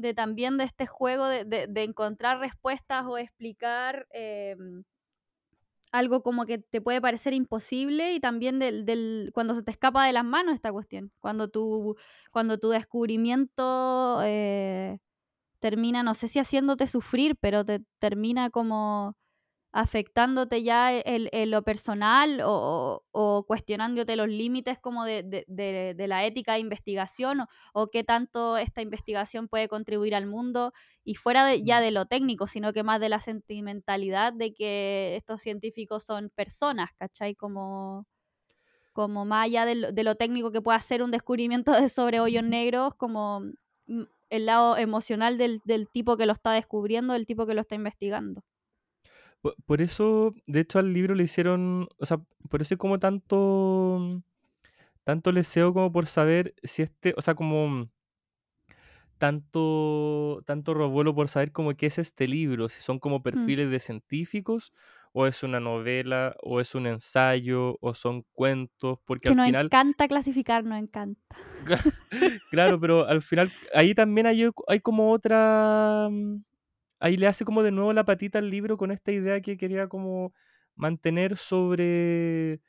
de también de este juego de, de- de encontrar respuestas o explicar em, algo como que te puede parecer imposible y también del, del- cuando se te escapa de las manos esta cuestión, cuando tu, cuando tu descubrimiento eh, termina, no sé si haciéndote sufrir, pero te termina como afectándote ya e, el- en lo personal o, o cuestionándote los límites como de, de- de- de la ética de investigación o, o qué tanto esta investigación puede contribuir al mundo y fuera de, ya de lo técnico, sino que más de la sentimentalidad de que estos científicos son personas, ¿cachai? Como, como más allá de lo, de lo técnico que pueda ser un descubrimiento de sobre hoyos negros, como mm, el lado emocional del, del tipo que lo está descubriendo, del tipo que lo está investigando. Por, por eso, de hecho, al libro le hicieron, o sea, por eso hay como tanto, tanto deseo como por saber si este, o sea, como tanto, tanto revuelo por saber como qué es este libro, si son como Mm. perfiles de científicos, o es una novela, o es un ensayo, o son cuentos, porque Que al nos final, encanta clasificar, nos encanta. claro, pero al final ahí también hay, hay como otra, ahí le hace como de nuevo la patita al libro con esta idea que quería como mantener sobre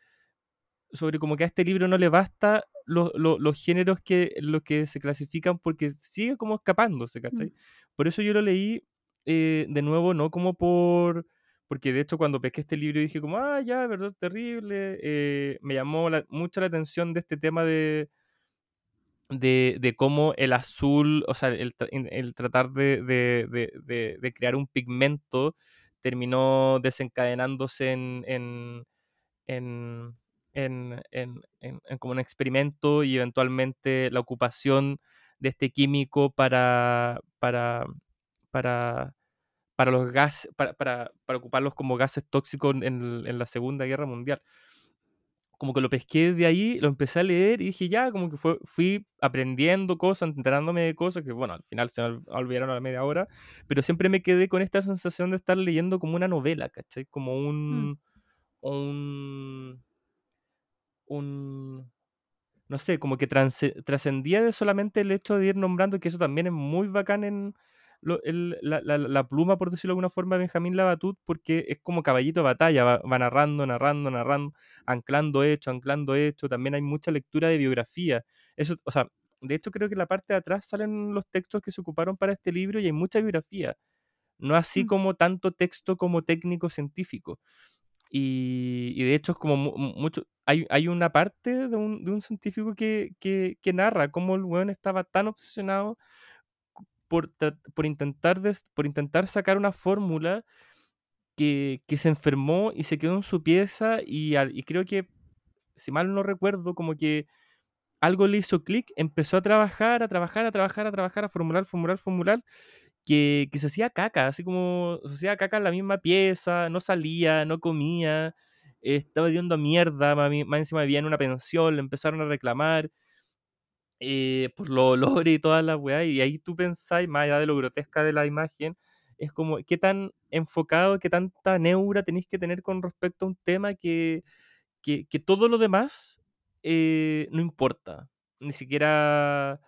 sobre como que a este libro no le basta los, los, los géneros que, los que se clasifican porque sigue como escapándose, Mm. ¿cachai? Por eso yo lo leí eh, de nuevo, no como por... Porque de hecho cuando pesqué este libro dije como, ah, ya, verdad, terrible. eh, me llamó la- mucho la atención de este tema de, de, de cómo el azul, o sea, el, el- tratar de, de- de- crear un pigmento terminó desencadenándose en, en, en, en- en- en- en como un experimento y eventualmente la ocupación de este químico para, para, para, para los gases, para, para, para ocuparlos como gases tóxicos en, en la Segunda Guerra Mundial como que lo pesqué de ahí, lo empecé a leer y dije, ya, como que fue, fui aprendiendo cosas, enterándome de cosas que, bueno, al final se me ol- olvidaron a la media hora, pero siempre me quedé con esta sensación de estar leyendo como una novela, ¿cachai? Como Mm. un, un, un, no sé, como que trascendía de solamente el hecho de ir nombrando, que eso también es muy bacán en lo- el- la, la- la pluma, por decirlo de alguna forma, de Benjamín Labatut, porque es como caballito de batalla, va, va narrando, narrando, narrando, anclando hecho, anclando hecho, también hay mucha lectura de biografía. Eso, o sea, de hecho creo que en la parte de atrás salen los textos que se ocuparon para este libro y hay mucha biografía, no así Mm. como tanto texto como técnico científico. Y, y de hecho es como mu- mu- mucho, hay, hay una parte de un, de un científico que, que, que narra cómo el weón estaba tan obsesionado por, por, intentar des- por intentar sacar una fórmula que, que se enfermó y se quedó en su pieza y, al- y creo que, si mal no recuerdo, como que algo le hizo clic, empezó a trabajar, a trabajar, a trabajar, a trabajar, a formular, formular, formular, que, que se hacía caca, así como se hacía caca en la misma pieza, no salía, no comía, estaba yendo mierda, más, mi- más encima vivía en una pensión, le empezaron a reclamar eh, por los olores y todas las weas, y ahí tú pensáis, más allá de lo grotesca de la imagen, es como qué tan enfocado, qué tanta neura tenéis que tener con respecto a un tema que, que, que todo lo demás eh, no importa, ni siquiera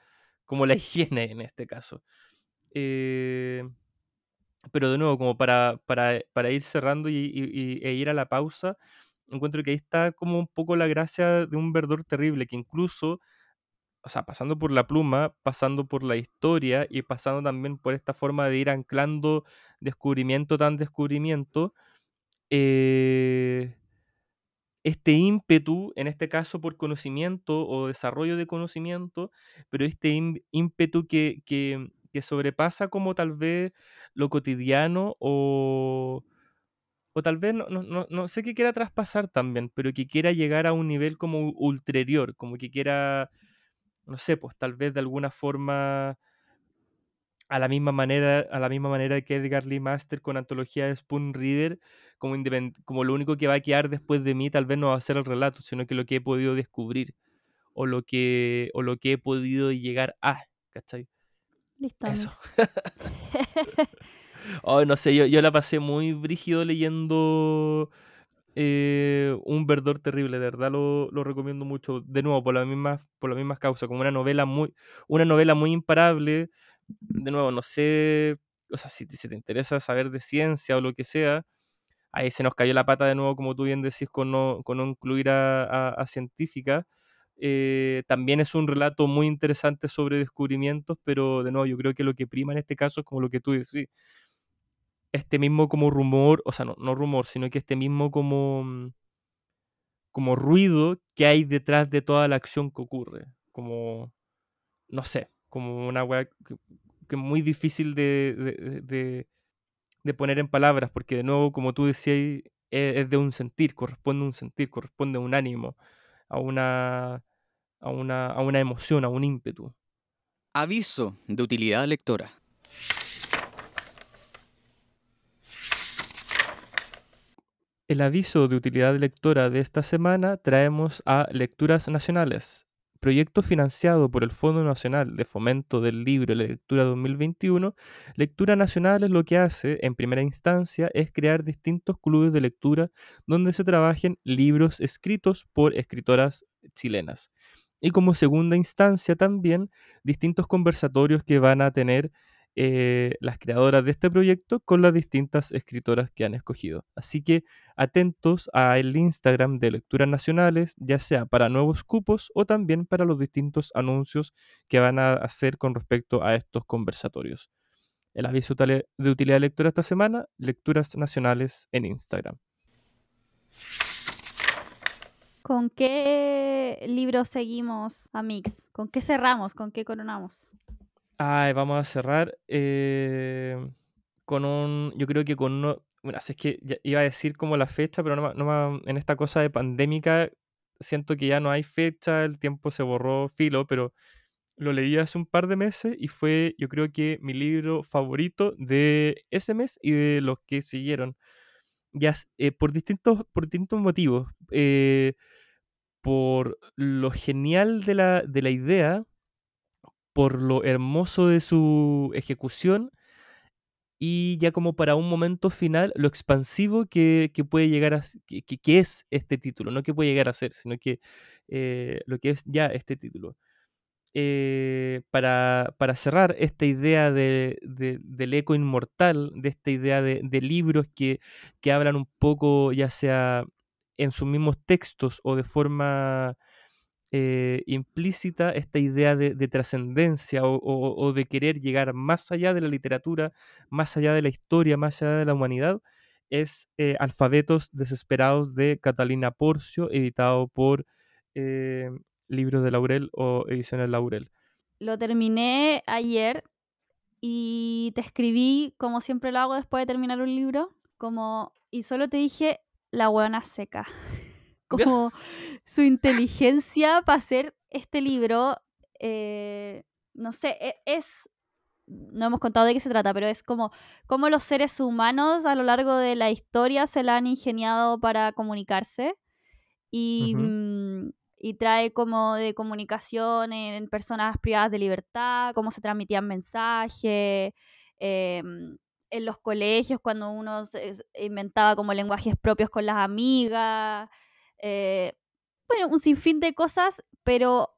como la higiene en este caso. Eh, pero de nuevo, como para, para, para ir cerrando y- e ir a la pausa, encuentro que ahí está como un poco la gracia de un verdor terrible, que incluso, o sea, pasando por la pluma, pasando por la historia y pasando también por esta forma de ir anclando descubrimiento tan descubrimiento, eh, este ímpetu, en este caso por conocimiento o desarrollo de conocimiento, pero este ímpetu que, que, que sobrepasa como tal vez lo cotidiano o, o tal vez no, no, no, sé qué quiera traspasar también, pero que quiera llegar a un nivel como ulterior, como que quiera, no sé, pues tal vez de alguna forma a la misma manera, a la misma manera que Edgar Lee Master con antología de Spoon Reader, como, como lo único que va a quedar después de mí tal vez no va a ser el relato, sino que lo que he podido descubrir o lo que, o lo que he podido llegar a, ¿cachai? Listo. Eso. No sé, yo, yo la pasé muy brígido leyendo eh, Un verdor terrible, de verdad lo, lo recomiendo mucho. De nuevo, por las mismas, por las mismas causas, como una novela muy, una novela muy imparable. De nuevo, no sé, o sea, si, si te interesa saber de ciencia o lo que sea, ahí se nos cayó la pata de nuevo, como tú bien decís, con no, con no incluir a, a, a científica. Eh, también es un relato muy interesante sobre descubrimientos, pero de nuevo, yo creo que lo que prima en este caso es como lo que tú decís este mismo como rumor, o sea, no, no rumor, sino que este mismo como, mm, como ruido que hay detrás de toda la acción que ocurre. Como, no sé, como una weá que, que muy difícil de, de, de- poner en palabras, porque de nuevo, como tú decías, es, es de un sentir, corresponde a un sentir, corresponde a un ánimo, a una, a una, a una emoción, a un ímpetu. Aviso de utilidad lectora. El aviso de utilidad lectora de esta semana traemos a Lecturas Nacionales, proyecto financiado por el Fondo Nacional de Fomento del Libro y la Lectura 2021. Lectura Nacional es lo que hace, en primera instancia, es crear distintos clubes de lectura donde se trabajen libros escritos por escritoras chilenas. Y como segunda instancia también, distintos conversatorios que van a tener eh, las creadoras de este proyecto con las distintas escritoras que han escogido. Así que atentos al Instagram de Lecturas Nacionales, ya sea para nuevos cupos o también para los distintos anuncios que van a hacer con respecto a estos conversatorios. El aviso de utilidad lectora esta semana, Lecturas Nacionales en Instagram. ¿Con qué libro seguimos a Mix? ¿Con qué cerramos? ¿Con qué coronamos? Ay, vamos a cerrar eh, con un, yo creo que con uno, bueno, es que iba a decir como la fecha, pero no, no en esta cosa de pandémica siento que ya no hay fecha, el tiempo se borró filo, pero lo leí hace un par de meses y fue, yo creo que mi libro favorito de ese mes y de los que siguieron. Ya, eh, por distintos, por distintos motivos. eh, por lo genial de la, de la idea, por lo hermoso de su ejecución y ya como para un momento final, lo expansivo que, puede llegar a que, es este título, no que puede llegar a ser, sino que eh, lo que es ya este título. Eh, para, para cerrar esta idea de- de- del eco inmortal, de esta idea de, de libros que, que hablan un poco, ya sea en sus mismos textos o de forma eh, implícita esta idea de, de trascendencia o de querer llegar más allá de la literatura, más allá de la historia, más allá de la humanidad, es eh, Alfabetos Desesperados de Catalina Porcio, editado por eh, Libros de Laurel o Ediciones Laurel. Lo terminé ayer y te escribí, como siempre lo hago después de terminar un libro, como y solo te dije la hueona seca. Como su inteligencia para hacer este libro, eh, no sé, e- es, no hemos contado de qué se trata, pero es como cómo los seres humanos a lo largo de la historia se la han ingeniado para comunicarse y, mm, y trae como de comunicación en personas privadas de libertad, cómo se transmitían mensajes, em, en los colegios cuando uno se inventaba como lenguajes propios con las amigas, eh, bueno, un sinfín de cosas, pero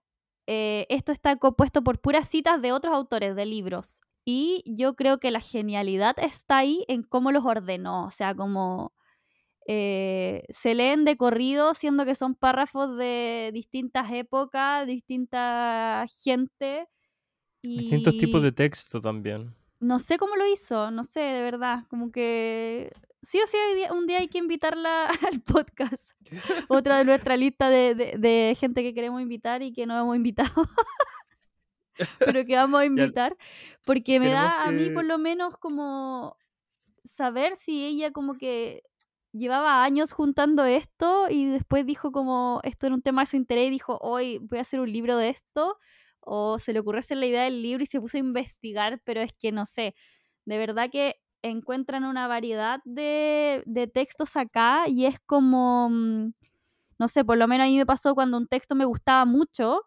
eh, esto está compuesto por puras citas de otros autores de libros. Y yo creo que la genialidad está ahí en cómo los ordenó, o sea, como eh, se leen de corrido, siendo que son párrafos de distintas épocas, distinta gente, Distintos tipos de texto también. no sé cómo lo hizo, no sé, de verdad, como que sí o sí un día hay que invitarla al podcast. Otra de nuestra lista de, de- de gente que queremos invitar y que no hemos invitado, pero que vamos a invitar, porque me da a mí por lo menos como saber si ella como que llevaba años juntando esto y después dijo como esto era un tema de su interés y dijo hoy voy a hacer un libro de esto o se le ocurrió hacer la idea del libro y se puso a investigar, pero es que no sé, de verdad que encuentran una variedad de, de textos acá y es como, mm, no sé, por lo menos a mí me pasó cuando un texto me gustaba mucho,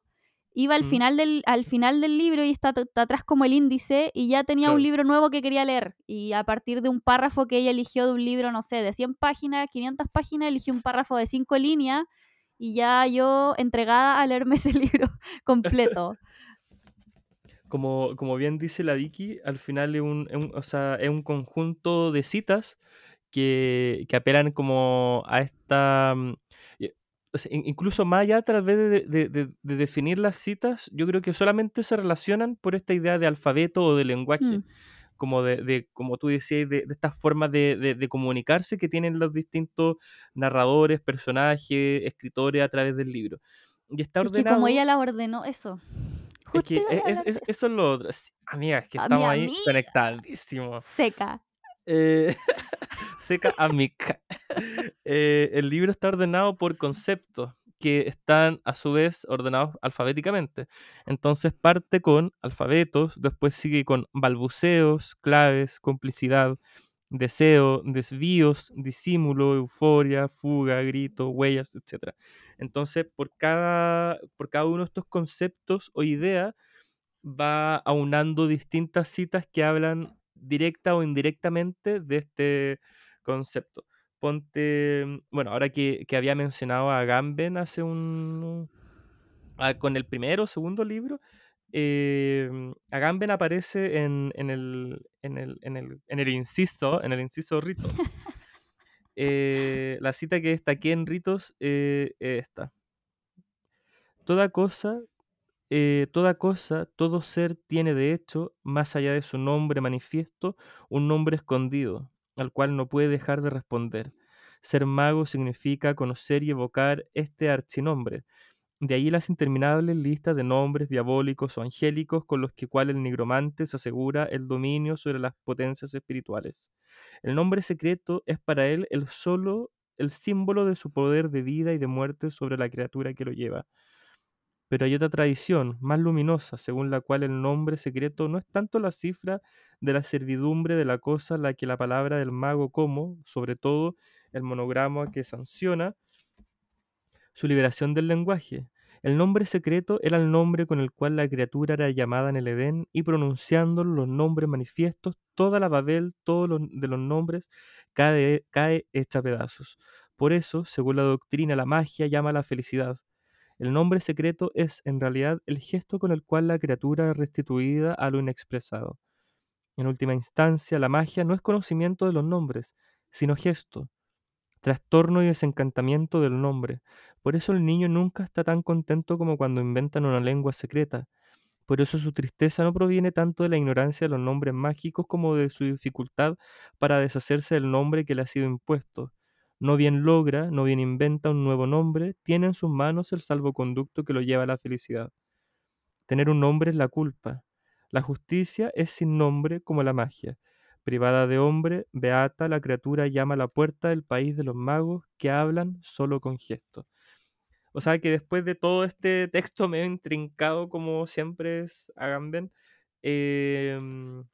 iba al ¿Mm? final del, al final del libro y está, atrás como el índice y ya tenía un libro nuevo que quería leer. Y a partir de un párrafo que ella eligió de un libro, no sé, de 100 páginas, 500 páginas, eligió un párrafo de 5 líneas y ya yo entregada a leerme ese libro completo. Como, como bien dice la Vicky, al final es un, es un- o sea, es un conjunto de citas que, que apelan como a esta... mm, o sea, incluso más allá, tal vez de, de- de- de definir las citas, yo creo que solamente se relacionan por esta idea de alfabeto o de lenguaje, Mm. como de, de- como tú decías, de, de estas formas de, de- de comunicarse que tienen los distintos narradores, personajes, escritores a través del libro. Y está Es que como ordenado... ella la ordenó, eso. Es que es- es- eso. es lo otro. Sí, Amiga, es que A estamos ahí conectadísimos. Seca. Eh, seca amica. Eh, el libro está ordenado por conceptos que están a su vez ordenados alfabéticamente. Entonces parte con alfabetos, después sigue con balbuceos, claves, complicidad, deseo, desvíos, disimulo, euforia, fuga, grito, huellas, etc. Entonces, por cada, por cada uno de estos conceptos o ideas, va aunando distintas citas que hablan directa o indirectamente de este concepto. Ponte, mm, bueno, ahora que, que había mencionado a Gamben hace un... con el primero o segundo libro, eh, Agamben aparece en el inciso, en el inciso ritos. Eh, la cita que destaqué en ritos eh, es esta. Toda cosa eh, toda cosa, todo ser tiene de hecho, más allá de su nombre manifiesto, un nombre escondido, al cual no puede dejar de responder. Ser mago significa conocer y evocar este archinombre. De ahí las interminables listas de nombres diabólicos o angélicos con los que cual el nigromante se asegura el dominio sobre las potencias espirituales. El nombre secreto es para él el solo el símbolo de su poder de vida y de muerte sobre la criatura que lo lleva. Pero hay otra tradición, más luminosa, según la cual el nombre secreto no es tanto la cifra de la servidumbre de la cosa la que la palabra del mago como, sobre todo, el monograma que sanciona su liberación del lenguaje. El nombre secreto era el nombre con el cual la criatura era llamada en el Edén y pronunciándolo los nombres manifiestos, toda la Babel, todos los de los nombres cae, cae hecha a pedazos. Por eso, según la doctrina, la magia llama a la felicidad. El nombre secreto es, en realidad, el gesto con el cual la criatura es restituida a lo inexpresado. En última instancia, la magia no es conocimiento de los nombres, sino gesto, trastorno y desencantamiento del nombre. Por eso el niño nunca está tan contento como cuando inventan una lengua secreta. Por eso su tristeza no proviene tanto de la ignorancia de los nombres mágicos como de su dificultad para deshacerse del nombre que le ha sido impuesto. No bien logra, no bien inventa un nuevo nombre, tiene en sus manos el salvoconducto que lo lleva a la felicidad. Tener un nombre es la culpa. La justicia es sin nombre como la magia, privada de hombre, beata la criatura llama a la puerta del país de los magos que hablan solo con gestos. O sea que después de todo este texto medio intrincado, como siempre es Agamben, em,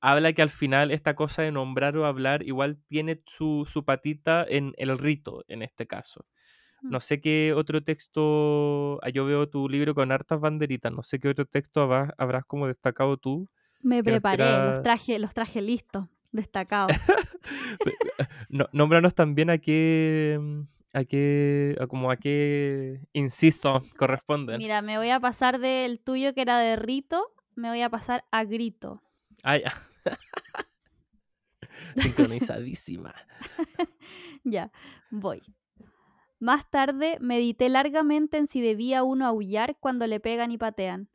habla que al final esta cosa de nombrar o hablar igual tiene su, su patita en el rito, en este caso. Mm. No sé qué otro texto, ah, yo veo tu libro con hartas banderitas, no sé qué otro texto habrás, habrás como destacado tú. Me preparé, los traje, los traje listos, destacados. No- nómbranos también a qué, mm, a qué, a como a qué, insisto, corresponden. Mira, me voy a pasar del tuyo que era de rito, me voy a pasar a grito. Ay, Sincronizadísima. Ya, voy. Más tarde medité largamente en si debía uno aullar cuando le pegan y patean.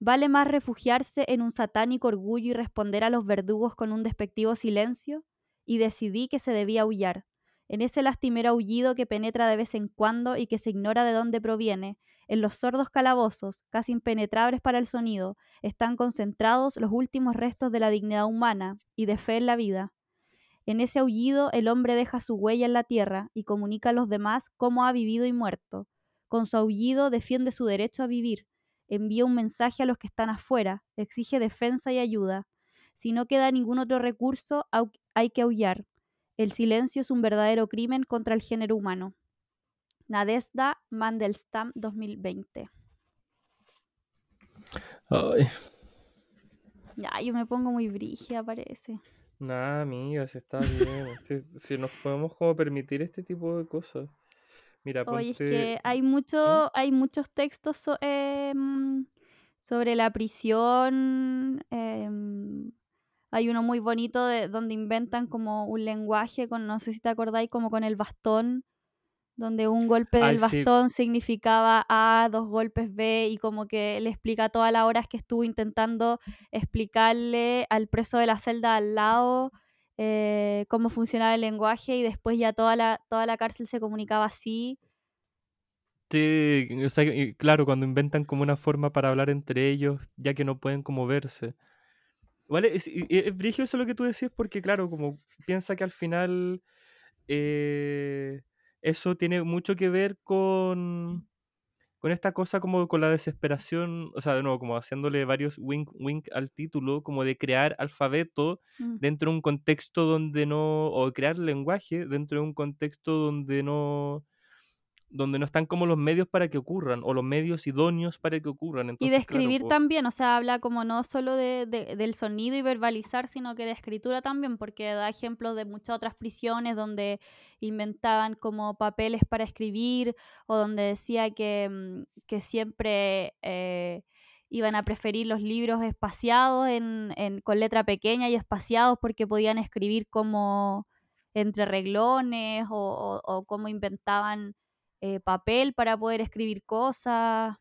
¿Vale más refugiarse en un satánico orgullo y responder a los verdugos con un despectivo silencio? Y decidí que se debía aullar. En ese lastimero aullido que penetra de vez en cuando y que se ignora de dónde proviene, en los sordos calabozos, casi impenetrables para el sonido, están concentrados los últimos restos de la dignidad humana y de fe en la vida. En ese aullido el hombre deja su huella en la tierra y comunica a los demás cómo ha vivido y muerto. Con su aullido defiende su derecho a vivir, envía un mensaje a los que están afuera, exige defensa y ayuda. Si no queda ningún otro recurso, hay que aullar. El silencio es un verdadero crimen contra el género humano. Nadezhda Mandelstam 2020. Ay, Ya, yo me pongo muy brígida, parece. nada, amigas, está bien. Si, si nos podemos como permitir este tipo de cosas. Mira, Oye, es ponte- que hay mucho, hay muchos textos so- em, sobre la prisión. em, hay uno muy bonito de, donde inventan como un lenguaje con, no sé si te acordáis, como con el bastón, donde un golpe Ay, del sí. bastón significaba A, dos golpes B, y como que le explica todas las horas que estuvo intentando explicarle al preso de la celda al lado eh, cómo funcionaba el lenguaje, y después ya toda la, toda la cárcel se comunicaba así. Sí, o sea, claro, cuando inventan como una forma para hablar entre ellos, ya que no pueden como verse. ¿Vale? Es, es brígido eso lo que tú decís, porque claro, como piensa que al final eh, eso tiene mucho que ver con, con esta cosa como con la desesperación, o sea, de nuevo, como haciéndole varios wink wink al título, como de crear alfabeto Mm. dentro de un contexto donde no, o crear lenguaje dentro de un contexto donde no, donde no están como los medios para que ocurran, o los medios idóneos para que ocurran. Y Entonces, de claro, también, o sea, habla como no solo de, de- del sonido y verbalizar, sino que de escritura también, porque da ejemplos de muchas otras prisiones donde inventaban como papeles para escribir o donde decía que, mm, que siempre eh, iban a preferir los libros espaciados en, en- con letra pequeña y espaciados porque podían escribir como entre reglones o, o, o cómo inventaban eh, papel para poder escribir cosas.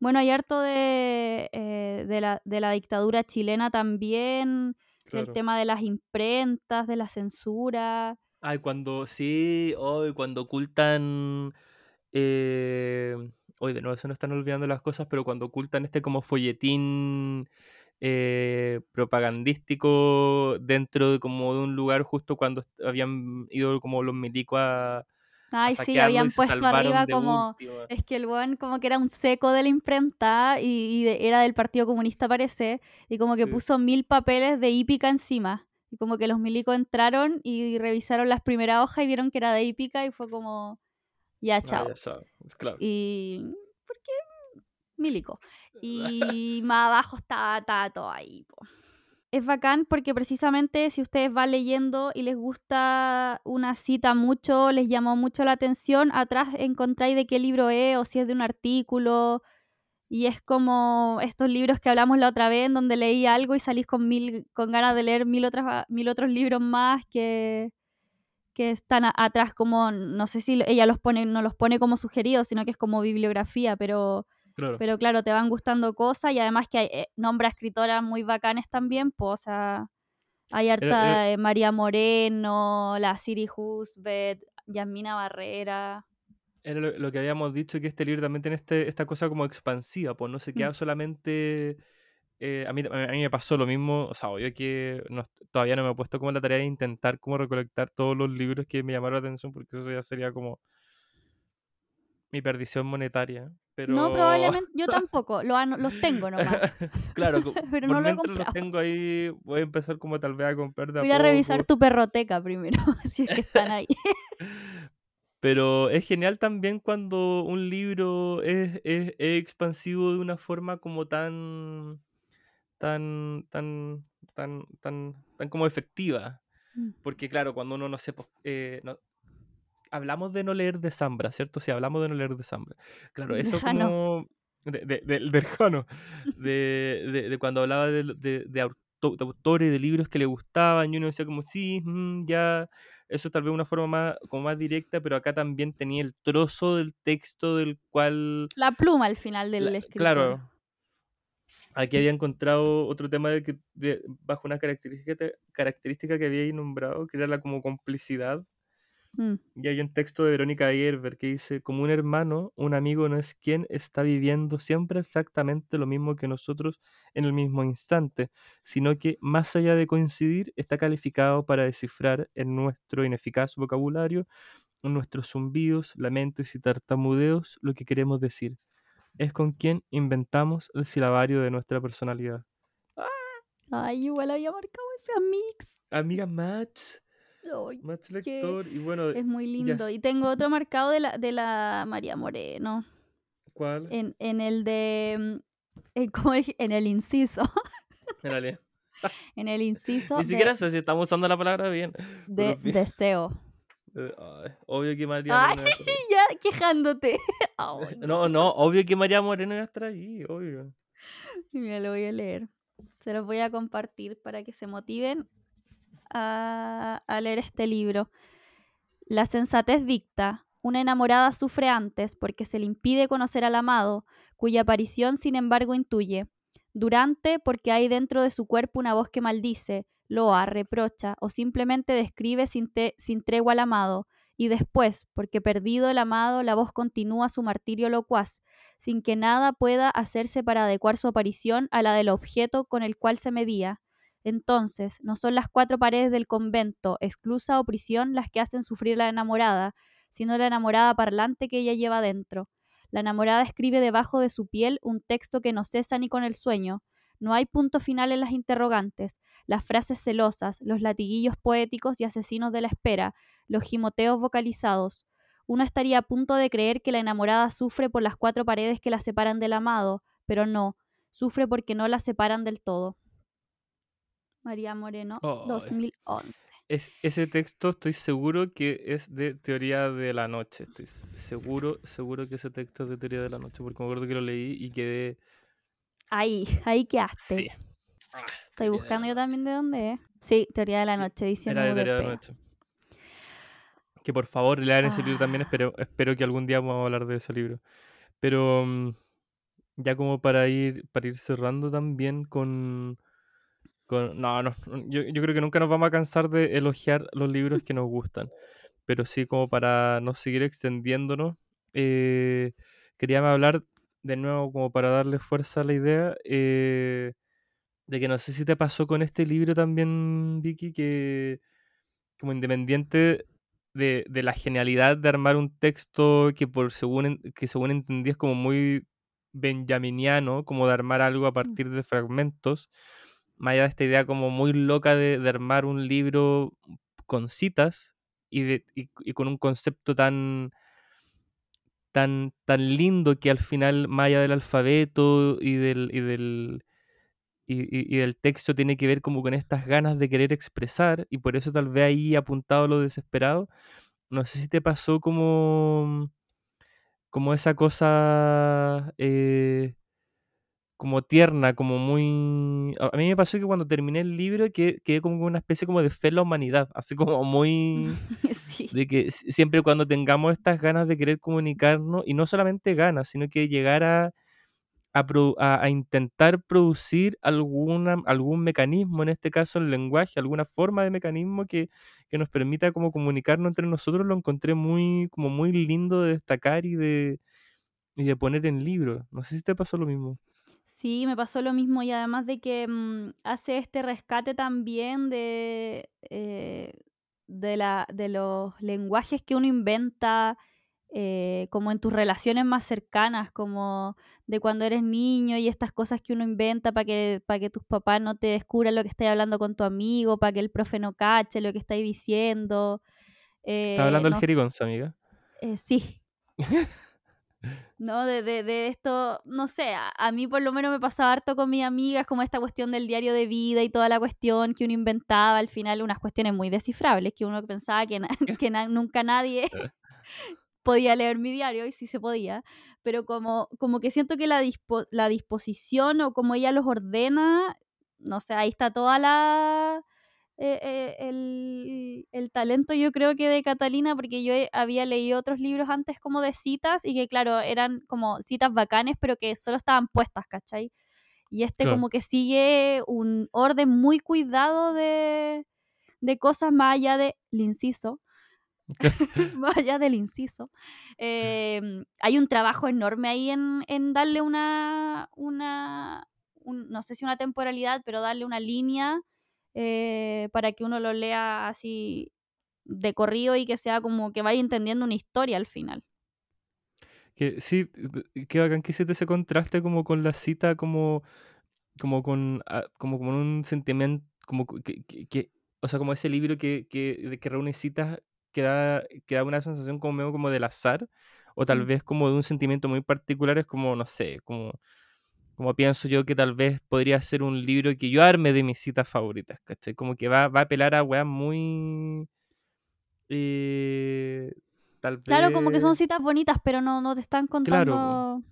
Bueno, hay harto de, eh, de, la, de la dictadura chilena también, del claro. tema de las imprentas, de la censura. Ay, cuando, sí, hoy cuando ocultan, eh, hoy de nuevo se nos están olvidando las cosas, pero cuando ocultan este como folletín eh, propagandístico dentro de como de un lugar justo cuando habían ido como los milicos a Ay, sí, habían puesto arriba como... Es que el weón como que era un seco de la imprenta y, y de- era del Partido Comunista parece, y como que Sí. puso mil papeles de hípica encima. Y como que los milicos entraron y revisaron las primeras hojas y vieron que era de hípica y fue como, ya, Ah, chao. ya sabes, es claro. Y... ¿Por qué? Milico. Y más abajo está todo ahí. po. Es bacán porque precisamente si ustedes van leyendo y les gusta una cita mucho, les llamó mucho la atención, atrás encontráis de qué libro es o si es de un artículo. Y es como estos libros que hablamos la otra vez, en donde leí algo y salís con mil, con ganas de leer mil otras, mil otros libros más que, que están atrás como, no sé si ella los pone, no los pone como sugeridos, sino que es como bibliografía, pero, Claro. pero claro, te van gustando cosas y además que hay eh, nombra escritoras muy bacanes también, pues, o sea, hay harta era- eh, María Moreno, la Siri Husbeth, Yasmina Barrera. Era lo, lo que habíamos dicho, que este libro también tiene este, esta cosa como expansiva, pues no se queda Mm. solamente eh, a, mí, a mí me pasó lo mismo, o sea, obvio que no- todavía no me he puesto como la tarea de intentar como recolectar todos los libros que me llamaron la atención, porque eso ya sería como mi perdición monetaria. Pero... No, probablemente yo tampoco, lo los tengo nomás. claro, Pero por no lo he los tengo ahí, voy a empezar como tal vez a comprar de Voy a revisar tu perroteca primero, si es que están ahí. Pero es genial también cuando un libro es, es- es expansivo de una forma como tan, tan, tan, tan, tan, tan como efectiva. Mm. Porque claro, cuando uno no se... hablamos de no leer de Zambra, ¿cierto? Sí, hablamos de no leer de Zambra. Claro, eso como... De, de- del- del Jano. De, de- de cuando hablaba de, auto- autores, de libros que le gustaban, y uno decía como, sí, mm, ya... Eso tal vez una forma más, como más directa, pero acá también tenía el trozo del texto del cual La pluma al final del la- escritor. Claro. Aquí había encontrado otro tema de que bajo una característica, característica que había nombrado, que era la como complicidad. Mm. Y hay un texto de Verónica Gerber que dice, como un hermano, un amigo no es quien está viviendo siempre exactamente lo mismo que nosotros en el mismo instante, sino que más allá de coincidir, está calificado para descifrar en nuestro ineficaz vocabulario, en nuestros zumbidos, lamentos y tartamudeos lo que queremos decir. Es con quien inventamos el silabario de nuestra personalidad. Ay, igual había marcado ese mix. Amiga Match, Lector, y bueno, es muy lindo. Y tengo otro marcado de la, de la María Moreno. ¿cuál? En, en el de. mm, en. En el inciso. En. En el inciso Ni de, siquiera sé si estamos usando la palabra bien. de bien. deseo. Ay, obvio que María Ay, Moreno. ya quejándote. No, no, obvio que María Moreno iba a estar ahí, obvio. Mira, lo voy a leer. Se los voy a compartir para que se motiven a, leer este libro. La sensatez dicta. Una enamorada sufre antes porque se le impide conocer al amado, cuya aparición sin embargo intuye. Durante porque hay dentro de su cuerpo una voz que maldice, loa, reprocha o simplemente describe sin, te- sin tregua al amado. Y después, porque perdido el amado, la voz continúa su martirio locuaz, sin que nada pueda hacerse para adecuar su aparición a la del objeto con el cual se medía. Entonces, no son las cuatro paredes del convento, exclusa o prisión, las que hacen sufrir la enamorada, sino la enamorada parlante que ella lleva dentro. La enamorada escribe debajo de su piel un texto que no cesa ni con el sueño. No hay punto final en las interrogantes, las frases celosas, los latiguillos poéticos y asesinos de la espera, los gimoteos vocalizados. Uno estaría a punto de creer que la enamorada sufre por las cuatro paredes que la separan del amado, pero no, sufre porque no la separan del todo. María Moreno, Ay. 2011. Es, ese texto estoy seguro que es de teoría de la noche. Estoy seguro, seguro que ese texto es de teoría de la noche, porque me acuerdo que lo leí y quedé. Ahí, ahí quedaste. Sí. Estoy buscando yo también de dónde es. Sí, Teoría de la Noche, edición Era de teoría de la noche. Que por favor lean ese libro también. Ah. Espero, espero que algún día vamos a hablar de ese libro. Pero mm, ya como para ir, para ir cerrando también con. Con no, no, yo, yo creo que nunca nos vamos a cansar de elogiar los libros que nos gustan. Pero sí, como para no seguir extendiéndonos, eh, quería hablar de nuevo, como para darle fuerza a la idea, eh, de que no sé si te pasó con este libro también, Vicky, que como independiente de, de la genialidad de armar un texto que por según que según entendí es como muy benjaminiano, como de armar algo a partir de fragmentos, allá de esta idea como muy loca de, armar un libro con citas y, con un concepto tan, tan, tan lindo que al final, más del alfabeto y del, y del, y, del texto tiene que ver como con estas ganas de querer expresar y por eso tal vez ahí apuntado lo desesperado. No sé si te pasó como, como esa cosa eh, como tierna, como muy... A mí me pasó que cuando terminé el libro que quedé como una especie como de fe en la humanidad, así como muy... sí. de que si- siempre cuando tengamos estas ganas de querer comunicarnos, y no solamente ganas, sino que llegar a, a- a intentar producir alguna, algún mecanismo, en este caso el lenguaje, alguna forma de mecanismo que, que nos permita como comunicarnos entre nosotros, lo encontré muy, como muy lindo de destacar y de, y de poner en libro. No sé si te pasó lo mismo. Sí, me pasó lo mismo y además de que mm, hace este rescate también de, eh, de, la, de los lenguajes que uno inventa eh, como en tus relaciones más cercanas, como de cuando eres niño y estas cosas que uno inventa para que, para que tus papás no te descubran lo que estás hablando con tu amigo, para que el profe no cache lo que estáis diciendo. ¿Estás Eh, hablando del no amiga? eh, sí, ¿no? De, de, de esto, no sé, a, a mí por lo menos me pasaba harto con mis amigas, como esta cuestión del diario de vida y toda la cuestión que uno inventaba, al final unas cuestiones muy descifrables, que uno pensaba que, na- que na- nunca nadie podía leer mi diario y sí se podía, pero como, como que siento que la, dispo- la disposición o como ella los ordena, no sé, ahí está toda la... eh, eh, el, el talento yo creo que de Catalina, porque yo he- había leído otros libros antes como de citas y que claro, eran como citas bacanes, pero que solo estaban puestas, ¿cachai? Y este Claro. como que sigue un orden muy cuidado de, de cosas más allá del inciso, más allá del inciso. Eh, hay un trabajo enorme ahí en, en darle una, una un- no sé si una temporalidad, pero darle una línea eh, para que uno lo lea así de corrido y que sea como que vaya entendiendo una historia al final. Que sí, qué bacán que hiciste ese contraste como con la cita, como, como con ah, como con un sentimiento, como que, que- que- o sea, como ese libro que, que, que reúne citas que da, que da una sensación como medio como del azar, o tal Mm. vez como de un sentimiento muy particular, es como, no sé, como, como pienso yo que tal vez podría ser un libro que yo arme de mis citas favoritas, ¿cachai? Como que va, va a apelar a weas muy... eh, tal Claro, como que son vez... citas bonitas, pero no, no te están Claro, contando...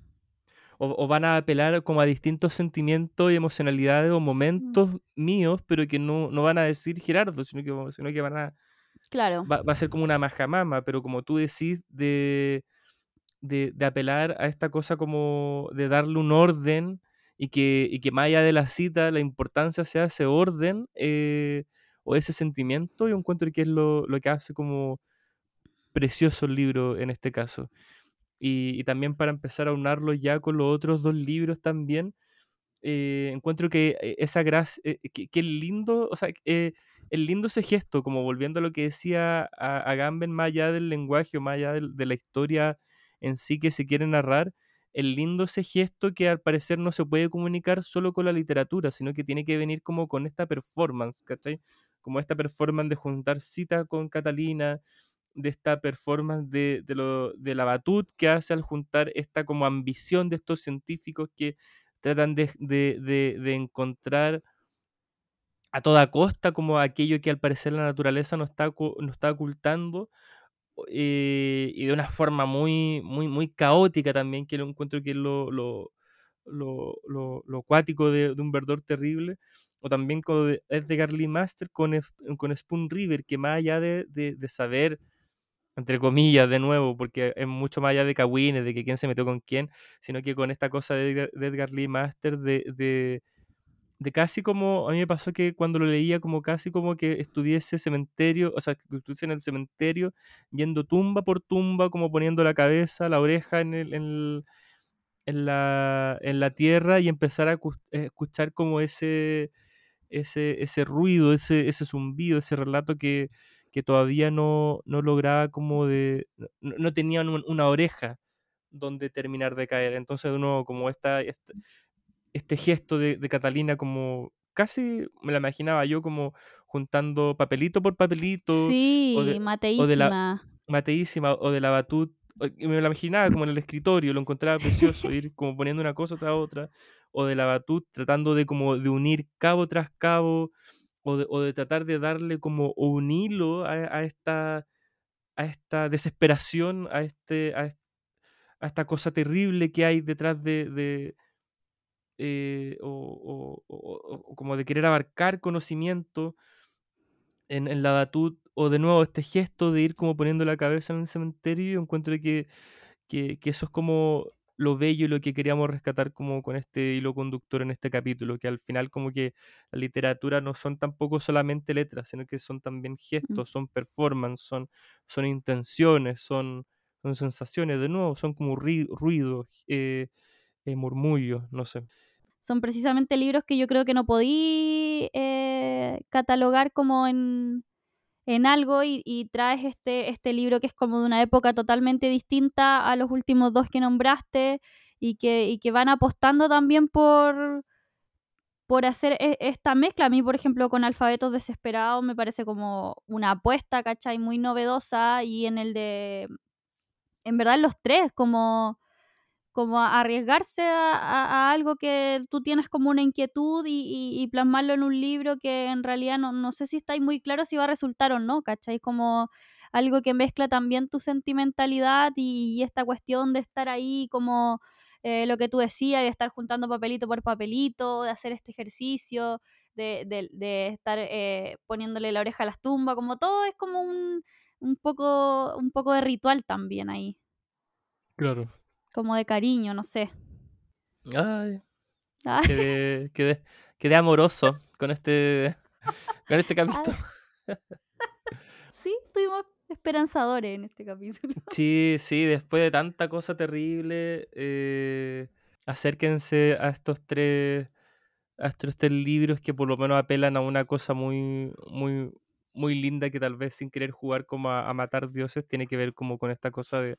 o, o van a apelar como a distintos sentimientos y emocionalidades o Mm, momentos míos, pero que no, no van a decir Gerardo, sino que, sino que van a, Claro. va, va a ser como una majamama, pero como tú decís, de, de, apelar a esta cosa como de darle un orden y que, y que más allá de la cita, la importancia sea ese orden eh, o ese sentimiento, yo encuentro que es lo, lo que hace como precioso el libro en este caso. Y, también para empezar a unarlo ya con los otros dos libros también, eh, encuentro que eh, esa gracia, que, que lindo, o sea, es lindo ese gesto, como volviendo a lo que decía a, a Gamben, más allá del lenguaje más allá de, la historia en sí que se quiere narrar, es lindo ese gesto que al parecer no se puede comunicar solo con la literatura, sino que tiene que venir como con esta performance, ¿cachai? Como esta performance de juntar cita con Catalina, de esta performance de, de, la Batut que hace al juntar esta como ambición de estos científicos que tratan de, de, de, encontrar a toda costa como aquello que al parecer la naturaleza nos está, nos está ocultando y de una forma muy, muy, muy caótica también, que lo encuentro que es lo, lo, lo, lo, lo cuático de, un verdor terrible, o también con Edgar Lee Master con, con Spoon River, que más allá de, de, saber entre comillas, de nuevo, porque es mucho más allá de Kawines, de que quién se metió con quién, sino que con esta cosa de Edgar, Edgar Lee Master, de, de, casi como, a mí me pasó que cuando lo leía, como casi como que estuviese cementerio, o sea, que estuviese en el cementerio, yendo tumba por tumba, como poniendo la cabeza, la oreja en, el, en, la, en la tierra y empezar a eh, escuchar como ese, ese, ese ruido, ese, ese zumbido, ese relato que, que todavía no, no lograba como de, no, no una oreja donde terminar de caer. Entonces, nuevo, como esta, este gesto de, de Catalina, como casi me la imaginaba yo como juntando papelito por papelito, o Sí, de, o de la mateísima. mateísima, o de la batut, o- me la imaginaba como en el escritorio, lo encontraba precioso, ir como poniendo una cosa tras otra, o de la batut tratando de como de unir cabo tras cabo, o de, o de tratar de darle como un hilo a, a esta, a esta desesperación, a, este, a, est- a esta cosa terrible que hay detrás de, de, eh, o, o- o- o como de querer abarcar conocimiento en, en la batut, o de nuevo este gesto de ir como poniendo la cabeza en el cementerio, yo encuentro que, que, que eso es como lo bello y lo que queríamos rescatar como con este hilo conductor en este capítulo, que al final como que la literatura no son tampoco solamente letras, sino que son también gestos, son performance, son, son intenciones, son, son sensaciones, de nuevo, son como ruidos, eh, eh, murmullos, no sé. Son precisamente libros que yo creo que no podí eh, catalogar como en, en algo y, traes este, este libro que es como de una época totalmente distinta a los últimos dos que nombraste y que, y que van apostando también por, por hacer e, esta mezcla. A mí, por ejemplo, con Alfabetos Desesperados me parece como una apuesta, ¿cachai? Muy novedosa y en el de, en verdad, los tres, como como arriesgarse a, algo que tú tienes como una inquietud y, plasmarlo en un libro que en realidad no, no sé si estáis muy claro si va a resultar o no, ¿cachai? Como algo que mezcla también tu sentimentalidad y, esta cuestión de estar ahí como eh, lo que tú decías, de estar juntando papelito por papelito, de hacer este ejercicio, de, de, estar eh, poniéndole la oreja a las tumbas, como todo es como un, un, poco, un poco de ritual también ahí. Claro, como de cariño, no sé. Ay, Quedé, amoroso con este, con este capítulo. sí, estuvimos esperanzadores en este capítulo. Sí, sí, después de tanta cosa terrible, eh, acérquense a estos tres a estos tres libros que por lo menos apelan a una cosa muy, muy, muy linda que tal vez sin querer jugar como a, matar dioses tiene que ver como con esta cosa de,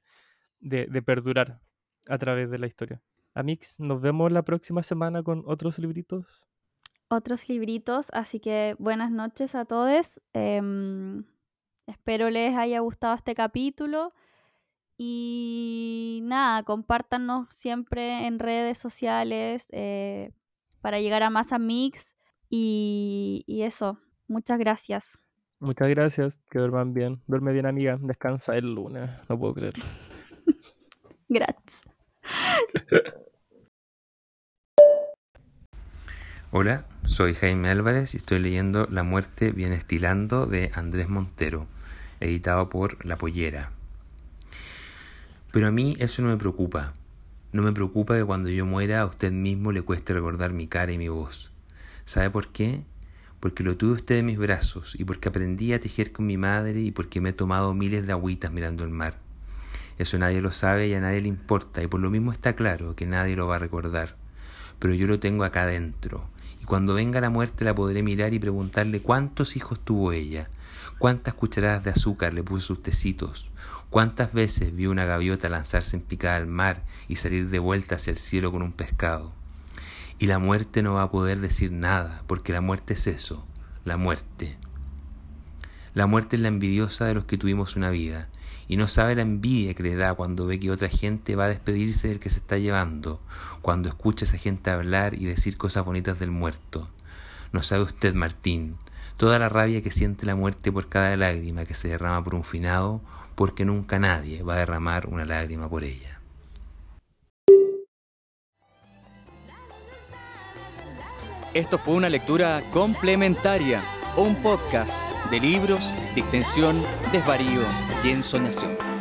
de perdurar a través de la historia. Amix, nos vemos la próxima semana con otros libritos. Otros libritos, así que buenas noches a todos. Em, espero les haya gustado este capítulo. Y nada, compártanos siempre en redes sociales eh, para llegar a más Amix. Y, y eso, muchas gracias. Muchas gracias, que duerman bien. Duerme bien, amiga. Descansa el lunes, no puedo creer. gracias. Hola, soy Jaime Álvarez y estoy leyendo La muerte viene estilando de Andrés Montero, editado por La Pollera. Pero a mí eso no me preocupa. No me preocupa que cuando yo muera a usted mismo le cueste recordar mi cara y mi voz. ¿Sabe por qué? Porque lo tuve usted en mis brazos y porque aprendí a tejer con mi madre y porque me he tomado miles de agüitas mirando el mar. Eso nadie lo sabe y a nadie le importa, y por lo mismo está claro que nadie lo va a recordar. Pero yo lo tengo acá adentro, y cuando venga la muerte la podré mirar y preguntarle cuántos hijos tuvo ella, cuántas cucharadas de azúcar le puso sus tecitos, cuántas veces vio una gaviota lanzarse en picada al mar y salir de vuelta hacia el cielo con un pescado. Y la muerte no va a poder decir nada, porque la muerte es eso, la muerte. La muerte es la envidiosa de los que tuvimos una vida, y no sabe la envidia que le da cuando ve que otra gente va a despedirse del que se está llevando, cuando escucha a esa gente hablar y decir cosas bonitas del muerto. No sabe usted, Martín, toda la rabia que siente la muerte por cada lágrima que se derrama por un finado, porque nunca nadie va a derramar una lágrima por ella. Esto fue una lectura complementaria, un podcast de libros, distensión, desvarío y ensoñación.